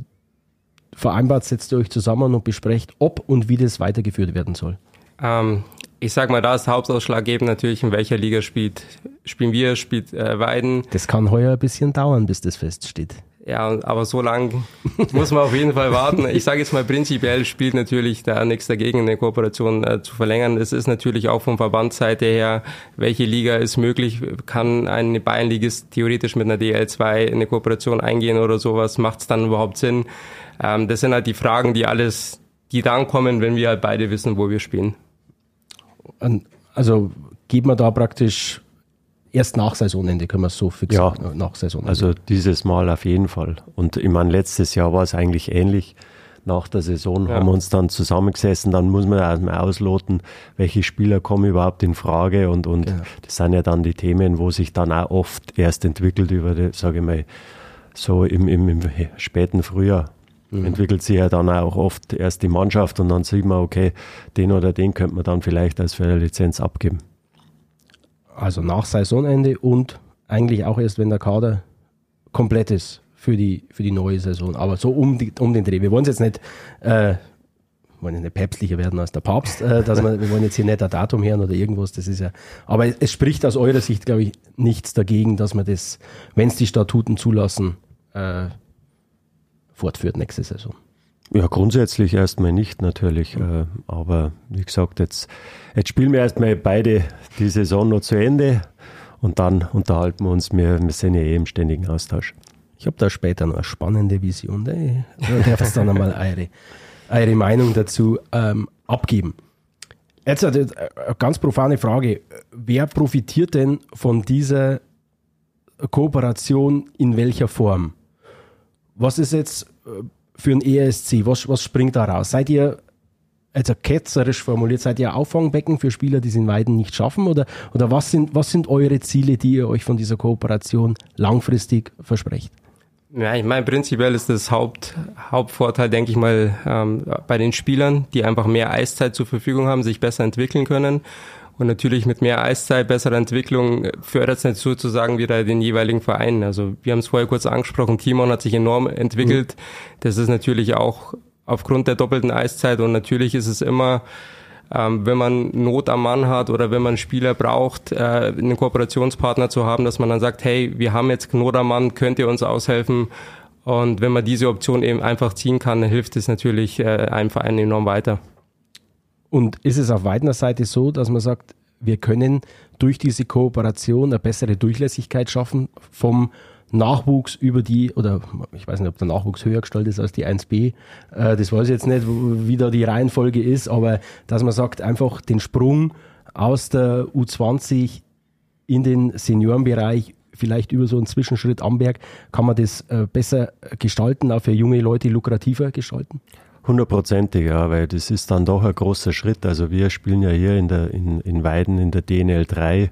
vereinbart, setzt ihr euch zusammen und besprecht, ob und wie das weitergeführt werden soll? Ähm, ich sag mal, da ist Hauptausschlaggebend natürlich, in welcher Liga spielt. Spielen wir, spielt äh, Weiden. Das kann heuer ein bisschen dauern, bis das feststeht. Ja, aber so lang muss man auf jeden Fall warten. Ich sage jetzt mal, prinzipiell spielt natürlich da nichts dagegen, eine Kooperation äh, zu verlängern. Es ist natürlich auch vom Verbandsseite her, welche Liga ist möglich, kann eine Bayernligist theoretisch mit einer DL2 eine Kooperation eingehen oder sowas, macht es dann überhaupt Sinn? Ähm, das sind halt die Fragen, die alles, die dann kommen, wenn wir halt beide wissen, wo wir spielen. Also geht man da praktisch erst nach Saisonende, können wir es so fix ja, nach Saisonende. Also dieses Mal auf jeden Fall. Und ich meine, letztes Jahr war es eigentlich ähnlich. Nach der Saison ja. haben wir uns dann zusammengesessen, dann muss man erstmal ausloten, welche Spieler kommen überhaupt in Frage und, und genau. das sind ja dann die Themen, wo sich dann auch oft erst entwickelt über, sage ich mal, so im, im, im späten Frühjahr. Mhm. entwickelt sich ja dann auch oft erst die Mannschaft und dann sieht man, okay, den oder den könnte man dann vielleicht als für eine Lizenz abgeben also nach Saisonende und eigentlich auch erst, wenn der Kader komplett ist für die, für die neue Saison. Aber so um, die, um den Dreh. Wir wollen es jetzt nicht, äh, wollen ja nicht päpstlicher werden als der Papst, äh, dass wir, wir wollen jetzt hier nicht ein Datum hören oder irgendwas, das ist ja, aber es spricht aus eurer Sicht, glaube ich, nichts dagegen, dass man das, wenn es die Statuten zulassen, äh, fortführt nächste Saison. Ja, grundsätzlich erstmal nicht natürlich. Äh, aber wie gesagt, jetzt, jetzt spielen wir erstmal beide die Saison noch zu Ende und dann unterhalten wir uns. Wir, wir sind ja eh im ständigen Austausch. Ich habe da später noch eine spannende Vision. Da darf dann einmal eure, eure Meinung dazu ähm, abgeben. Jetzt eine ganz profane Frage. Wer profitiert denn von dieser Kooperation in welcher Form? Was ist jetzt äh, für ein ESC? Was, was springt da raus? Seid ihr, also ketzerisch formuliert, seid ihr Auffangbecken für Spieler, die es in Weiden nicht schaffen? Oder, oder was, sind, was sind eure Ziele, die ihr euch von dieser Kooperation langfristig versprecht? Ja, ich meine, prinzipiell ist das Haupt, Hauptvorteil, denke ich mal, ähm, bei den Spielern, die einfach mehr Eiszeit zur Verfügung haben, sich besser entwickeln können und natürlich mit mehr Eiszeit, besserer Entwicklung fördert es nicht sozusagen wieder den jeweiligen Verein. Also wir haben es vorher kurz angesprochen, Timon hat sich enorm entwickelt. Mhm. Das ist natürlich auch aufgrund der doppelten Eiszeit und natürlich ist es immer, ähm, wenn man Not am Mann hat oder wenn man Spieler braucht, äh, einen Kooperationspartner zu haben, dass man dann sagt, hey, wir haben jetzt Not am Mann, könnt ihr uns aushelfen? Und wenn man diese Option eben einfach ziehen kann, dann hilft es natürlich äh, einem Verein enorm weiter. Und ist es auf Weidner Seite so, dass man sagt, wir können durch diese Kooperation eine bessere Durchlässigkeit schaffen vom Nachwuchs über die, oder ich weiß nicht, ob der Nachwuchs höher gestellt ist als die 1b, äh, das weiß ich jetzt nicht, wie da die Reihenfolge ist, aber dass man sagt, einfach den Sprung aus der U20 in den Seniorenbereich, vielleicht über so einen Zwischenschritt Amberg, kann man das äh, besser gestalten, auch für junge Leute lukrativer gestalten? Hundertprozentig, ja, weil das ist dann doch ein großer Schritt. Also wir spielen ja hier in, der, in, in Weiden in der DNL 3. Ja.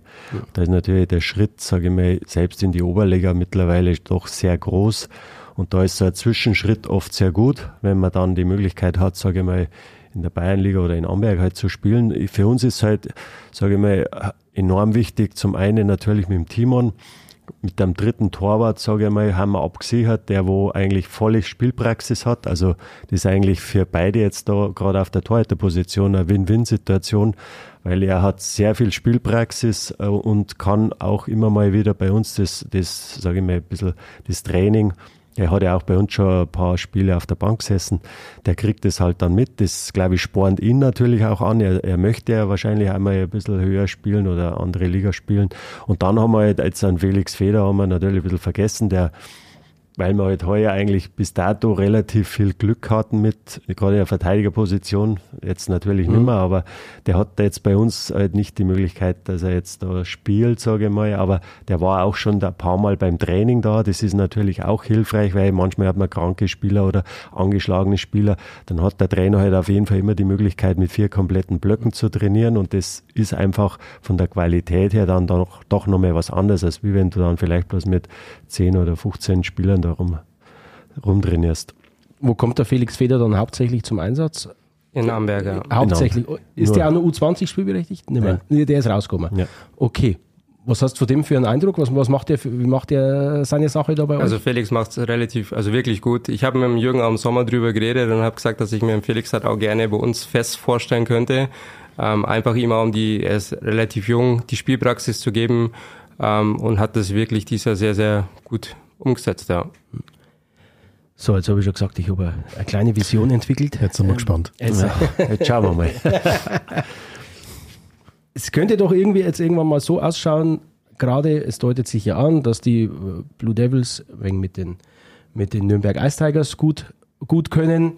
Da ist natürlich der Schritt, sage ich mal, selbst in die Oberliga mittlerweile doch sehr groß. Und da ist so ein Zwischenschritt oft sehr gut, wenn man dann die Möglichkeit hat, sage ich mal, in der Bayernliga oder in Amberg halt zu spielen. Für uns ist halt, sage ich mal, enorm wichtig, zum einen natürlich mit dem Timon, mit dem dritten Torwart, sage ich mal, haben wir abgesichert, der wo eigentlich volle Spielpraxis hat. Also das ist eigentlich für beide jetzt da gerade auf der Torhüterposition eine Win-Win-Situation, weil er hat sehr viel Spielpraxis äh, und kann auch immer mal wieder bei uns das, das sage ich mal, ein bisschen das Training er hat ja auch bei uns schon ein paar Spiele auf der Bank gesessen. Der kriegt das halt dann mit. Das, glaube ich, spornt ihn natürlich auch an. Er, er möchte ja wahrscheinlich einmal ein bisschen höher spielen oder andere Liga spielen. Und dann haben wir jetzt einen Felix Feder haben wir natürlich ein bisschen vergessen, der weil wir halt heuer eigentlich bis dato relativ viel Glück hatten mit gerade der Verteidigerposition, jetzt natürlich mhm. nicht mehr, aber der hat jetzt bei uns halt nicht die Möglichkeit, dass er jetzt da spielt, sage ich mal, aber der war auch schon ein paar Mal beim Training da, das ist natürlich auch hilfreich, weil manchmal hat man kranke Spieler oder angeschlagene Spieler, dann hat der Trainer halt auf jeden Fall immer die Möglichkeit, mit vier kompletten Blöcken zu trainieren und das ist einfach von der Qualität her dann doch, doch nochmal was anderes, als wie wenn du dann vielleicht bloß mit 10 oder 15 Spielern da rum, rumtrainierst. Wo kommt der Felix Feder dann hauptsächlich zum Einsatz? In Amberg, ja. Hauptsächlich. Genau. Ist Nur. der auch noch U20 spielberechtigt? Mehr. Ja. Der ist rausgekommen. Ja. Okay. Was hast du von dem für einen Eindruck? Was, was macht der, wie macht er seine Sache dabei? Also Felix macht es relativ, also wirklich gut. Ich habe mit dem Jürgen am Sommer drüber geredet und habe gesagt, dass ich mir den Felix halt auch gerne bei uns fest vorstellen könnte. Ähm, einfach immer um die, er ist relativ jung, die Spielpraxis zu geben ähm, und hat das wirklich dieser sehr, sehr gut umgesetzt, ja. So, jetzt habe ich schon gesagt, ich habe eine kleine Vision entwickelt. Jetzt sind wir ähm, gespannt. Jetzt, ja, jetzt schauen wir mal. [laughs] es könnte doch irgendwie jetzt irgendwann mal so ausschauen, gerade es deutet sich ja an, dass die äh, Blue Devils wegen mit den, mit den Nürnberg Ice Tigers gut, gut können,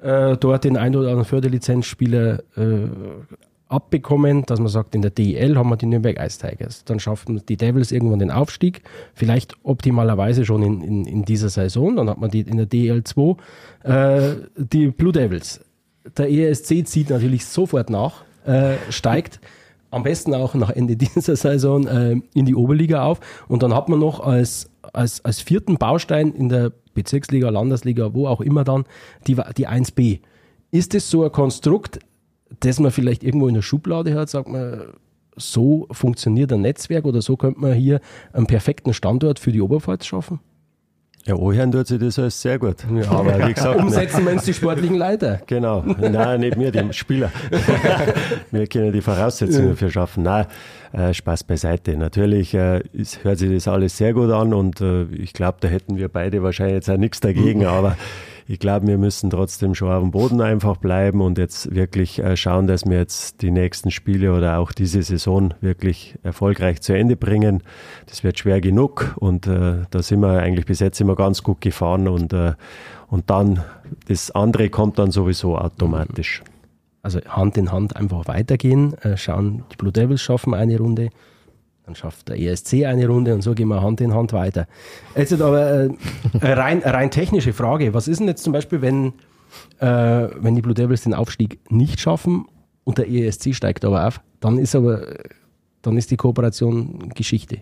äh, dort den ein oder anderen Förderlizenzspieler äh, abbekommen, dass man sagt, in der DEL haben wir die Nürnberg Ice Tigers. Dann schaffen die Devils irgendwann den Aufstieg, vielleicht optimalerweise schon in, in, in dieser Saison. Dann hat man die in der DEL 2 äh, die Blue Devils. Der ESC zieht natürlich sofort nach, äh, steigt am besten auch nach Ende [laughs] dieser Saison äh, in die Oberliga auf. Und dann hat man noch als, als, als vierten Baustein in der Bezirksliga, Landesliga, wo auch immer dann, die, die 1b. Ist es so ein Konstrukt, das man vielleicht irgendwo in der Schublade hat, sagt man, so funktioniert ein Netzwerk oder so könnte man hier einen perfekten Standort für die Oberpfalz schaffen? Ja, anhören tut sich das alles sehr gut. Ja, aber wie gesagt, Umsetzen wir uns die sportlichen Leiter. Genau. Nein, nicht wir, die Spieler. [laughs] wir können die Voraussetzungen dafür schaffen. Nein, äh, Spaß beiseite. Natürlich äh, ist, hört sich das alles sehr gut an und äh, ich glaube, da hätten wir beide wahrscheinlich jetzt auch nichts dagegen, aber ich glaube, wir müssen trotzdem schon auf dem Boden einfach bleiben und jetzt wirklich äh, schauen, dass wir jetzt die nächsten Spiele oder auch diese Saison wirklich erfolgreich zu Ende bringen. Das wird schwer genug und äh, da sind wir eigentlich bis jetzt immer ganz gut gefahren und, äh, und dann das andere kommt dann sowieso automatisch. Also Hand in Hand einfach weitergehen, äh, schauen, die Blue Devils schaffen eine Runde, dann schafft der ESC eine Runde und so gehen wir Hand in Hand weiter. Jetzt aber äh, eine rein, rein technische Frage. Was ist denn jetzt zum Beispiel, wenn, äh, wenn die Blue Devils den Aufstieg nicht schaffen und der ESC steigt aber auf? Dann ist aber dann ist die Kooperation Geschichte.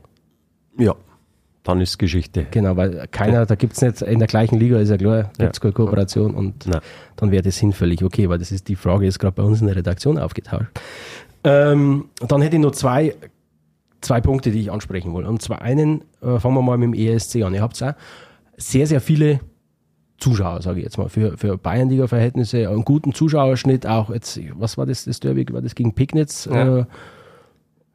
Ja, dann ist Geschichte. Genau, weil keiner, da gibt es nicht, in der gleichen Liga ist ja klar, gibt es ja. keine Kooperation und Nein. dann wäre das hinfällig. Okay, weil das ist die Frage, ist gerade bei uns in der Redaktion aufgetaucht. Ähm, dann hätte ich noch zwei zwei Punkte, die ich ansprechen will. Und zwar einen, äh, fangen wir mal mit dem ESC an. Ihr habt auch sehr, sehr viele Zuschauer, sage ich jetzt mal, für, für Bayernliga-Verhältnisse, einen guten Zuschauerschnitt, auch jetzt, was war das, das Derby, war das gegen Pignitz? Ja. Äh,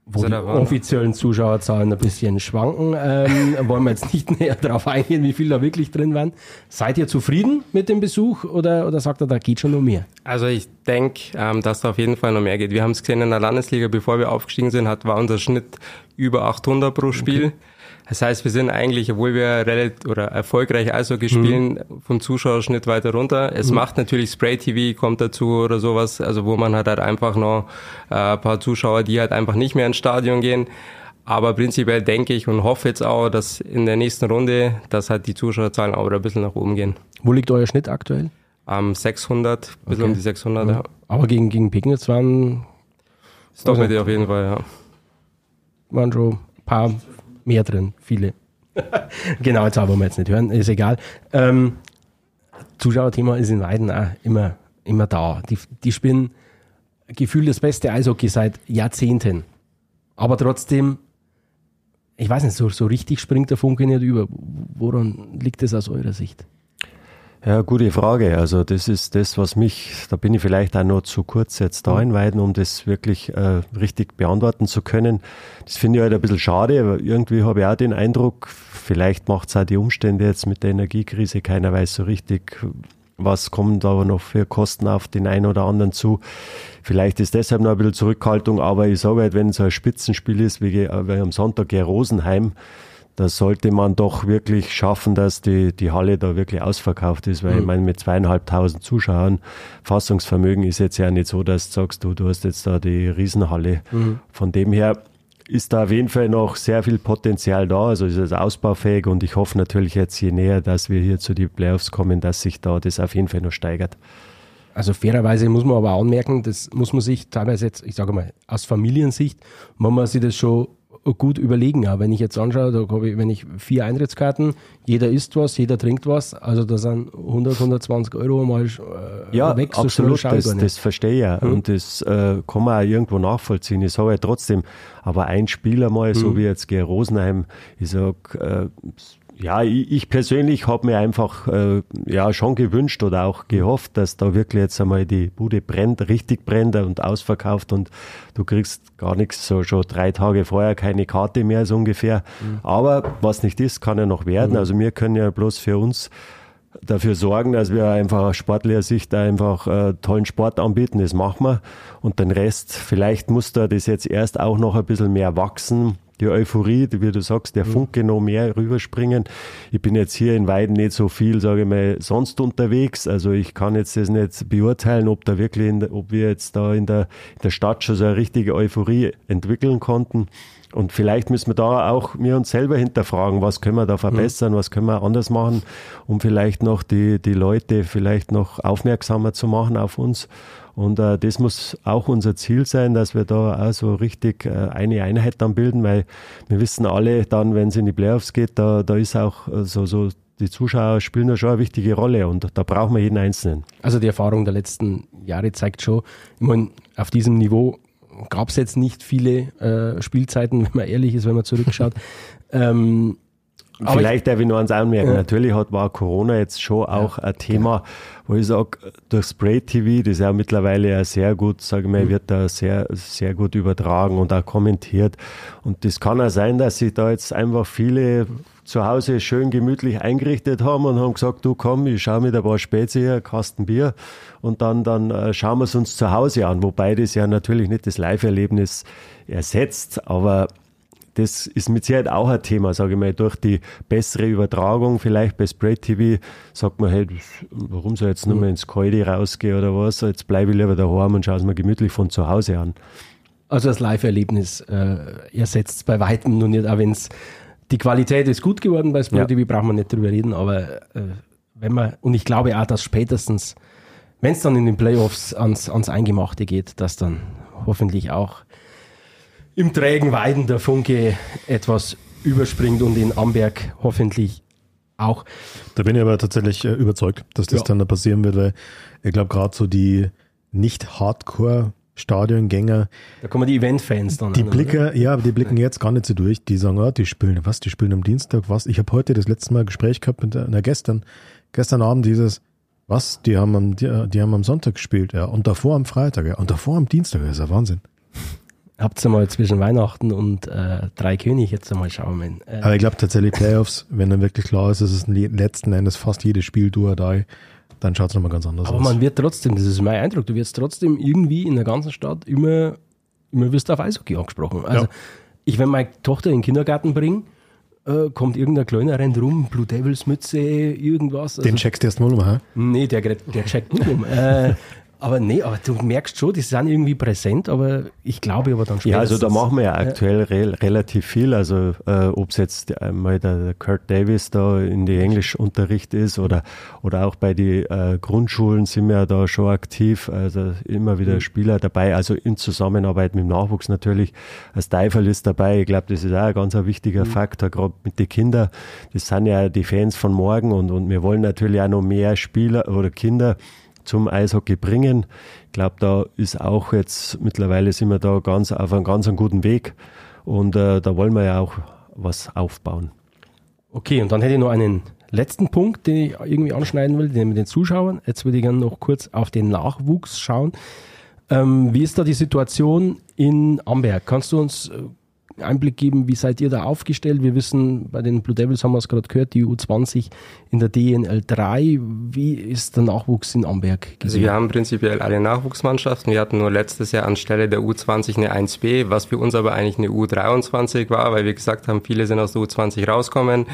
wo die offiziellen Zuschauerzahlen ein bisschen schwanken. Ähm, [laughs] wollen wir jetzt nicht näher darauf eingehen, wie viel da wirklich drin waren. Seid ihr zufrieden mit dem Besuch oder, oder sagt er, da geht schon noch mehr? Also ich denke, ähm, dass da auf jeden Fall noch mehr geht. Wir haben es gesehen in der Landesliga, bevor wir aufgestiegen sind, hat, war unser Schnitt über 800 pro Spiel. Okay. Das heißt, wir sind eigentlich, obwohl wir relativ oder erfolgreich Eishockey mhm. spielen, mhm. vom Zuschauerschnitt weiter runter. Es mhm. macht natürlich Spray TV kommt dazu oder sowas, also wo man hat halt einfach noch äh, ein paar Zuschauer, die halt einfach nicht mehr ins Stadion gehen. Aber prinzipiell denke ich und hoffe jetzt auch, dass in der nächsten Runde, dass halt die Zuschauerzahlen auch wieder ein bisschen nach oben gehen. Wo liegt euer Schnitt aktuell? Am 600, ein bisschen okay. um die 600, ja. Aber gegen, gegen Pignitz waren... Das Doppelte also, auf jeden Fall, ja. Waren schon ein paar mehr drin, viele. [laughs] genau, jetzt wollen wir jetzt nicht hören, ist egal. Ähm, Zuschauerthema ist in Weiden auch immer, immer da. Die, die spielen gefühlt das beste Eishockey seit Jahrzehnten. Aber trotzdem ich weiß nicht, so, so richtig springt der Funke nicht über. Woran liegt das aus eurer Sicht? Ja, gute Frage. Also das ist das, was mich, da bin ich vielleicht auch noch zu kurz jetzt da einweiden, um das wirklich äh, richtig beantworten zu können. Das finde ich halt ein bisschen schade, aber irgendwie habe ich auch den Eindruck, vielleicht macht es auch die Umstände jetzt mit der Energiekrise, keiner weiß so richtig, was kommt aber noch für Kosten auf den einen oder anderen zu. Vielleicht ist deshalb noch ein bisschen Zurückhaltung, aber ich sage halt, wenn es ein Spitzenspiel ist, wie, wie am Sonntag gegen Rosenheim, da sollte man doch wirklich schaffen, dass die, die Halle da wirklich ausverkauft ist, weil mhm. ich meine, mit zweieinhalbtausend Zuschauern, Fassungsvermögen ist jetzt ja nicht so, dass du sagst, du, du hast jetzt da die Riesenhalle. Mhm. Von dem her ist da auf jeden Fall noch sehr viel Potenzial da, also ist es ausbaufähig und ich hoffe natürlich jetzt je näher, dass wir hier zu den Playoffs kommen, dass sich da das auf jeden Fall noch steigert. Also fairerweise muss man aber anmerken, das muss man sich teilweise jetzt, ich sage mal, aus Familiensicht, muss man sich das schon gut überlegen. Aber wenn ich jetzt anschaue, da habe ich, wenn ich vier Eintrittskarten, jeder isst was, jeder trinkt was, also da sind 100, 120 Euro mal äh, ja, weg. So absolut, das, das verstehe ich ja. Hm. Und das äh, kann man auch irgendwo nachvollziehen. Ich sage ja trotzdem, aber ein Spieler mal, hm. so wie jetzt G. Rosenheim, ich sage, äh, ja, ich persönlich habe mir einfach äh, ja schon gewünscht oder auch gehofft, dass da wirklich jetzt einmal die Bude brennt, richtig brennt und ausverkauft und du kriegst gar nichts, so schon drei Tage vorher keine Karte mehr so ungefähr. Mhm. Aber was nicht ist, kann ja noch werden. Mhm. Also wir können ja bloß für uns dafür sorgen, dass wir einfach aus sportlicher Sicht einfach äh, tollen Sport anbieten. Das machen wir. Und den Rest, vielleicht muss da das jetzt erst auch noch ein bisschen mehr wachsen die Euphorie, die, wie du sagst, der mhm. Funke noch mehr rüberspringen. Ich bin jetzt hier in Weiden nicht so viel, sage ich mal, sonst unterwegs. Also ich kann jetzt das nicht beurteilen, ob da wirklich, in, ob wir jetzt da in der, in der Stadt schon so eine richtige Euphorie entwickeln konnten. Und vielleicht müssen wir da auch mir uns selber hinterfragen, was können wir da verbessern, mhm. was können wir anders machen, um vielleicht noch die, die Leute vielleicht noch aufmerksamer zu machen auf uns. Und äh, das muss auch unser Ziel sein, dass wir da auch so richtig äh, eine Einheit dann bilden, weil wir wissen alle dann, wenn es in die Playoffs geht, da, da ist auch äh, so, so die Zuschauer spielen da schon eine wichtige Rolle und da brauchen wir jeden Einzelnen. Also die Erfahrung der letzten Jahre zeigt schon, ich meine, auf diesem Niveau gab es jetzt nicht viele äh, Spielzeiten, [laughs] wenn man ehrlich ist, wenn man zurückschaut. ähm, Vielleicht darf ich noch eins anmerken. Ja. Natürlich hat, war Corona jetzt schon auch ja, ein Thema, genau. wo ich sage, durch Spray TV, das ist ja mittlerweile ja sehr gut, sage ich mal, mhm. wird da sehr, sehr gut übertragen und auch kommentiert. Und das kann auch sein, dass sich da jetzt einfach viele zu Hause schön gemütlich eingerichtet haben und haben gesagt, du komm, ich schaue mit ein paar Spezie, Kasten Bier und dann, dann äh, schauen wir es uns zu Hause an. Wobei das ja natürlich nicht das Live-Erlebnis ersetzt, aber das ist mit Sicherheit auch ein Thema, sage ich mal, durch die bessere Übertragung, vielleicht bei Spray TV, sagt man, hey, warum soll ich jetzt nur mal ins Kalte rausgehen oder was, jetzt bleibe ich lieber daheim und schaue es mir gemütlich von zu Hause an. Also das Live-Erlebnis äh, ersetzt es bei weitem noch nicht, auch wenn es die Qualität ist gut geworden bei Spray ja. TV, braucht man nicht drüber reden, aber äh, wenn man, und ich glaube auch, dass spätestens, wenn es dann in den Playoffs ans, ans Eingemachte geht, dass dann hoffentlich auch im trägen Weiden der Funke etwas überspringt und in Amberg hoffentlich auch. Da bin ich aber tatsächlich äh, überzeugt, dass das ja. dann da passieren wird, weil ich glaube gerade so die nicht Hardcore Stadiongänger. Da kommen die Event-Fans dann. Die an, Blicker, oder? ja, die blicken jetzt gar nicht so durch. Die sagen, oh, die spielen was, die spielen am Dienstag was. Ich habe heute das letzte Mal ein Gespräch gehabt mit, na gestern, gestern Abend dieses, was, die haben am, die, die haben am Sonntag gespielt, ja, und davor am Freitag, ja, und davor am Dienstag, das ist ja Wahnsinn habt ihr mal zwischen Weihnachten und äh, Drei König jetzt einmal schauen. Äh, Aber ich glaube tatsächlich Playoffs, wenn dann wirklich klar ist, dass es letzten Endes fast jedes Spiel du oder dann schaut es nochmal ganz anders Aber aus. Aber man wird trotzdem, das ist mein Eindruck, du wirst trotzdem irgendwie in der ganzen Stadt immer, immer wirst du auf Eishockey angesprochen. Also ja. ich, wenn meine Tochter in den Kindergarten bringe, äh, kommt irgendein Kleiner, rennt rum, Blue Devils Mütze, irgendwas. Also, Den checkst du erst mal um, hä? Nee, der, der checkt nicht um. äh, aber nee, aber du merkst schon, die sind irgendwie präsent, aber ich glaube aber dann später. Ja, also da machen wir ja aktuell re relativ viel. Also äh, ob es jetzt einmal der Kurt Davis da in die Englischunterricht ist oder, oder auch bei den äh, Grundschulen sind wir ja da schon aktiv. Also immer wieder mhm. Spieler dabei, also in Zusammenarbeit mit dem Nachwuchs natürlich. Als Teufel ist dabei. Ich glaube, das ist auch ein ganz ein wichtiger mhm. Faktor, gerade mit den Kindern. Das sind ja die Fans von morgen und, und wir wollen natürlich auch noch mehr Spieler oder Kinder zum Eishockey bringen. Ich glaube, da ist auch jetzt mittlerweile sind wir da ganz auf einem ganz guten Weg und äh, da wollen wir ja auch was aufbauen. Okay, und dann hätte ich noch einen letzten Punkt, den ich irgendwie anschneiden will, den mit den Zuschauern. Jetzt würde ich gerne noch kurz auf den Nachwuchs schauen. Ähm, wie ist da die Situation in Amberg? Kannst du uns äh, Einblick geben, wie seid ihr da aufgestellt? Wir wissen, bei den Blue Devils haben wir es gerade gehört, die U20 in der DNL 3. Wie ist der Nachwuchs in Amberg? Also wir haben prinzipiell alle Nachwuchsmannschaften. Wir hatten nur letztes Jahr anstelle der U20 eine 1B, was für uns aber eigentlich eine U23 war, weil wir gesagt haben, viele sind aus der U20 rauskommen.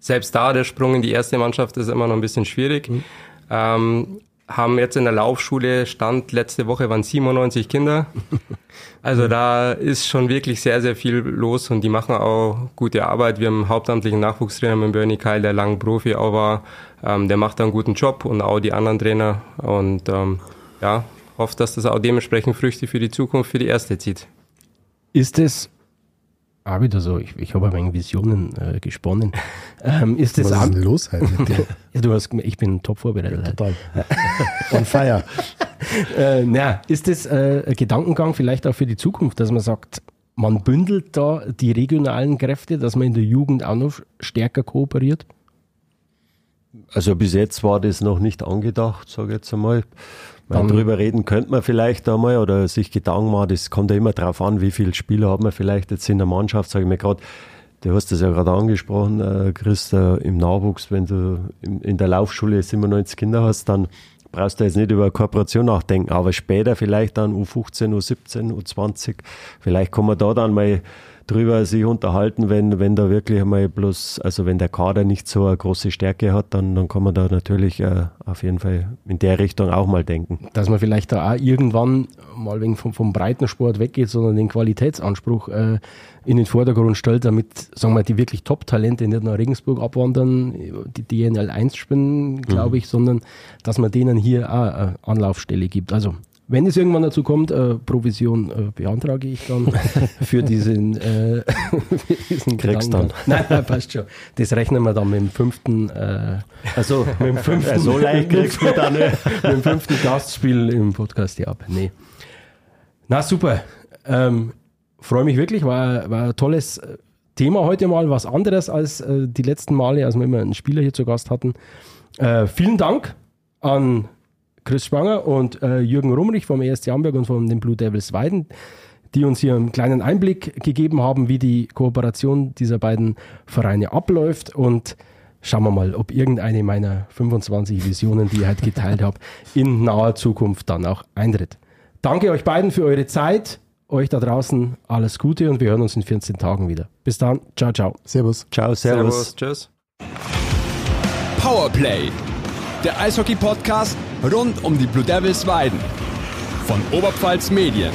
Selbst da der Sprung in die erste Mannschaft ist immer noch ein bisschen schwierig. Mhm. Ähm, haben jetzt in der Laufschule Stand letzte Woche waren 97 Kinder. Also da ist schon wirklich sehr, sehr viel los und die machen auch gute Arbeit. Wir haben einen hauptamtlichen Nachwuchstrainer mit Bernie Keil, der lang Profi auch war. Ähm, der macht da einen guten Job und auch die anderen Trainer. Und ähm, ja, hoffe, dass das auch dementsprechend Früchte für die Zukunft, für die erste zieht. Ist es auch wieder so, ich, ich habe meine Visionen äh, gesponnen. Ähm, ist das Was ist denn los mit dir? [laughs] ja, du hast, ich bin top vorbereitet. Ja, total. [laughs] On fire. äh, na, ist das äh, ein Gedankengang vielleicht auch für die Zukunft, dass man sagt, man bündelt da die regionalen Kräfte, dass man in der Jugend auch noch stärker kooperiert? Also bis jetzt war das noch nicht angedacht, sage ich jetzt einmal. Dann drüber reden könnte man vielleicht einmal oder sich Gedanken machen, das kommt ja immer darauf an, wie viele Spieler hat man vielleicht jetzt in der Mannschaft, sage ich mir gerade, du hast das ja gerade angesprochen, äh, Chris, äh, im Nachwuchs, wenn du in, in der Laufschule 97 Kinder hast, dann brauchst du jetzt nicht über Kooperation nachdenken, aber später vielleicht dann U15, U17, U20, vielleicht kann man da dann mal drüber sich unterhalten, wenn, wenn da wirklich einmal bloß, also wenn der Kader nicht so eine große Stärke hat, dann, dann kann man da natürlich äh, auf jeden Fall in der Richtung auch mal denken. Dass man vielleicht da auch irgendwann mal wegen vom, vom Breitensport weggeht, sondern den Qualitätsanspruch äh, in den Vordergrund stellt, damit, sagen wir, die wirklich Top-Talente nicht nach Regensburg abwandern, die DNL 1 spielen, glaube mhm. ich, sondern dass man denen hier auch eine Anlaufstelle gibt. Also wenn es irgendwann dazu kommt, äh, Provision äh, beantrage ich dann [laughs] für diesen, äh, für diesen Kriegst dann. Nein, nein, passt schon. Das rechnen wir dann mit dem fünften, äh, also [laughs] mit dem fünften, so leicht [laughs] kriegst du dann mit dem fünften Gastspiel im Podcast hier ab. Nee. Na super. Ähm, Freue mich wirklich, war, war ein tolles äh, Thema heute mal, was anderes als äh, die letzten Male, als wir immer einen Spieler hier zu Gast hatten. Äh, vielen Dank an Chris Schwanger und äh, Jürgen Rumrich vom ESC Hamburg und von den Blue Devils Weiden, die uns hier einen kleinen Einblick gegeben haben, wie die Kooperation dieser beiden Vereine abläuft. Und schauen wir mal, ob irgendeine meiner 25 Visionen, die ich halt geteilt habe, in naher Zukunft dann auch eintritt. Danke euch beiden für eure Zeit. Euch da draußen alles Gute und wir hören uns in 14 Tagen wieder. Bis dann. Ciao, ciao. Servus. Ciao, servus. servus. Tschüss. Powerplay der Eishockey-Podcast rund um die Blue Devils Weiden von Oberpfalz Medien.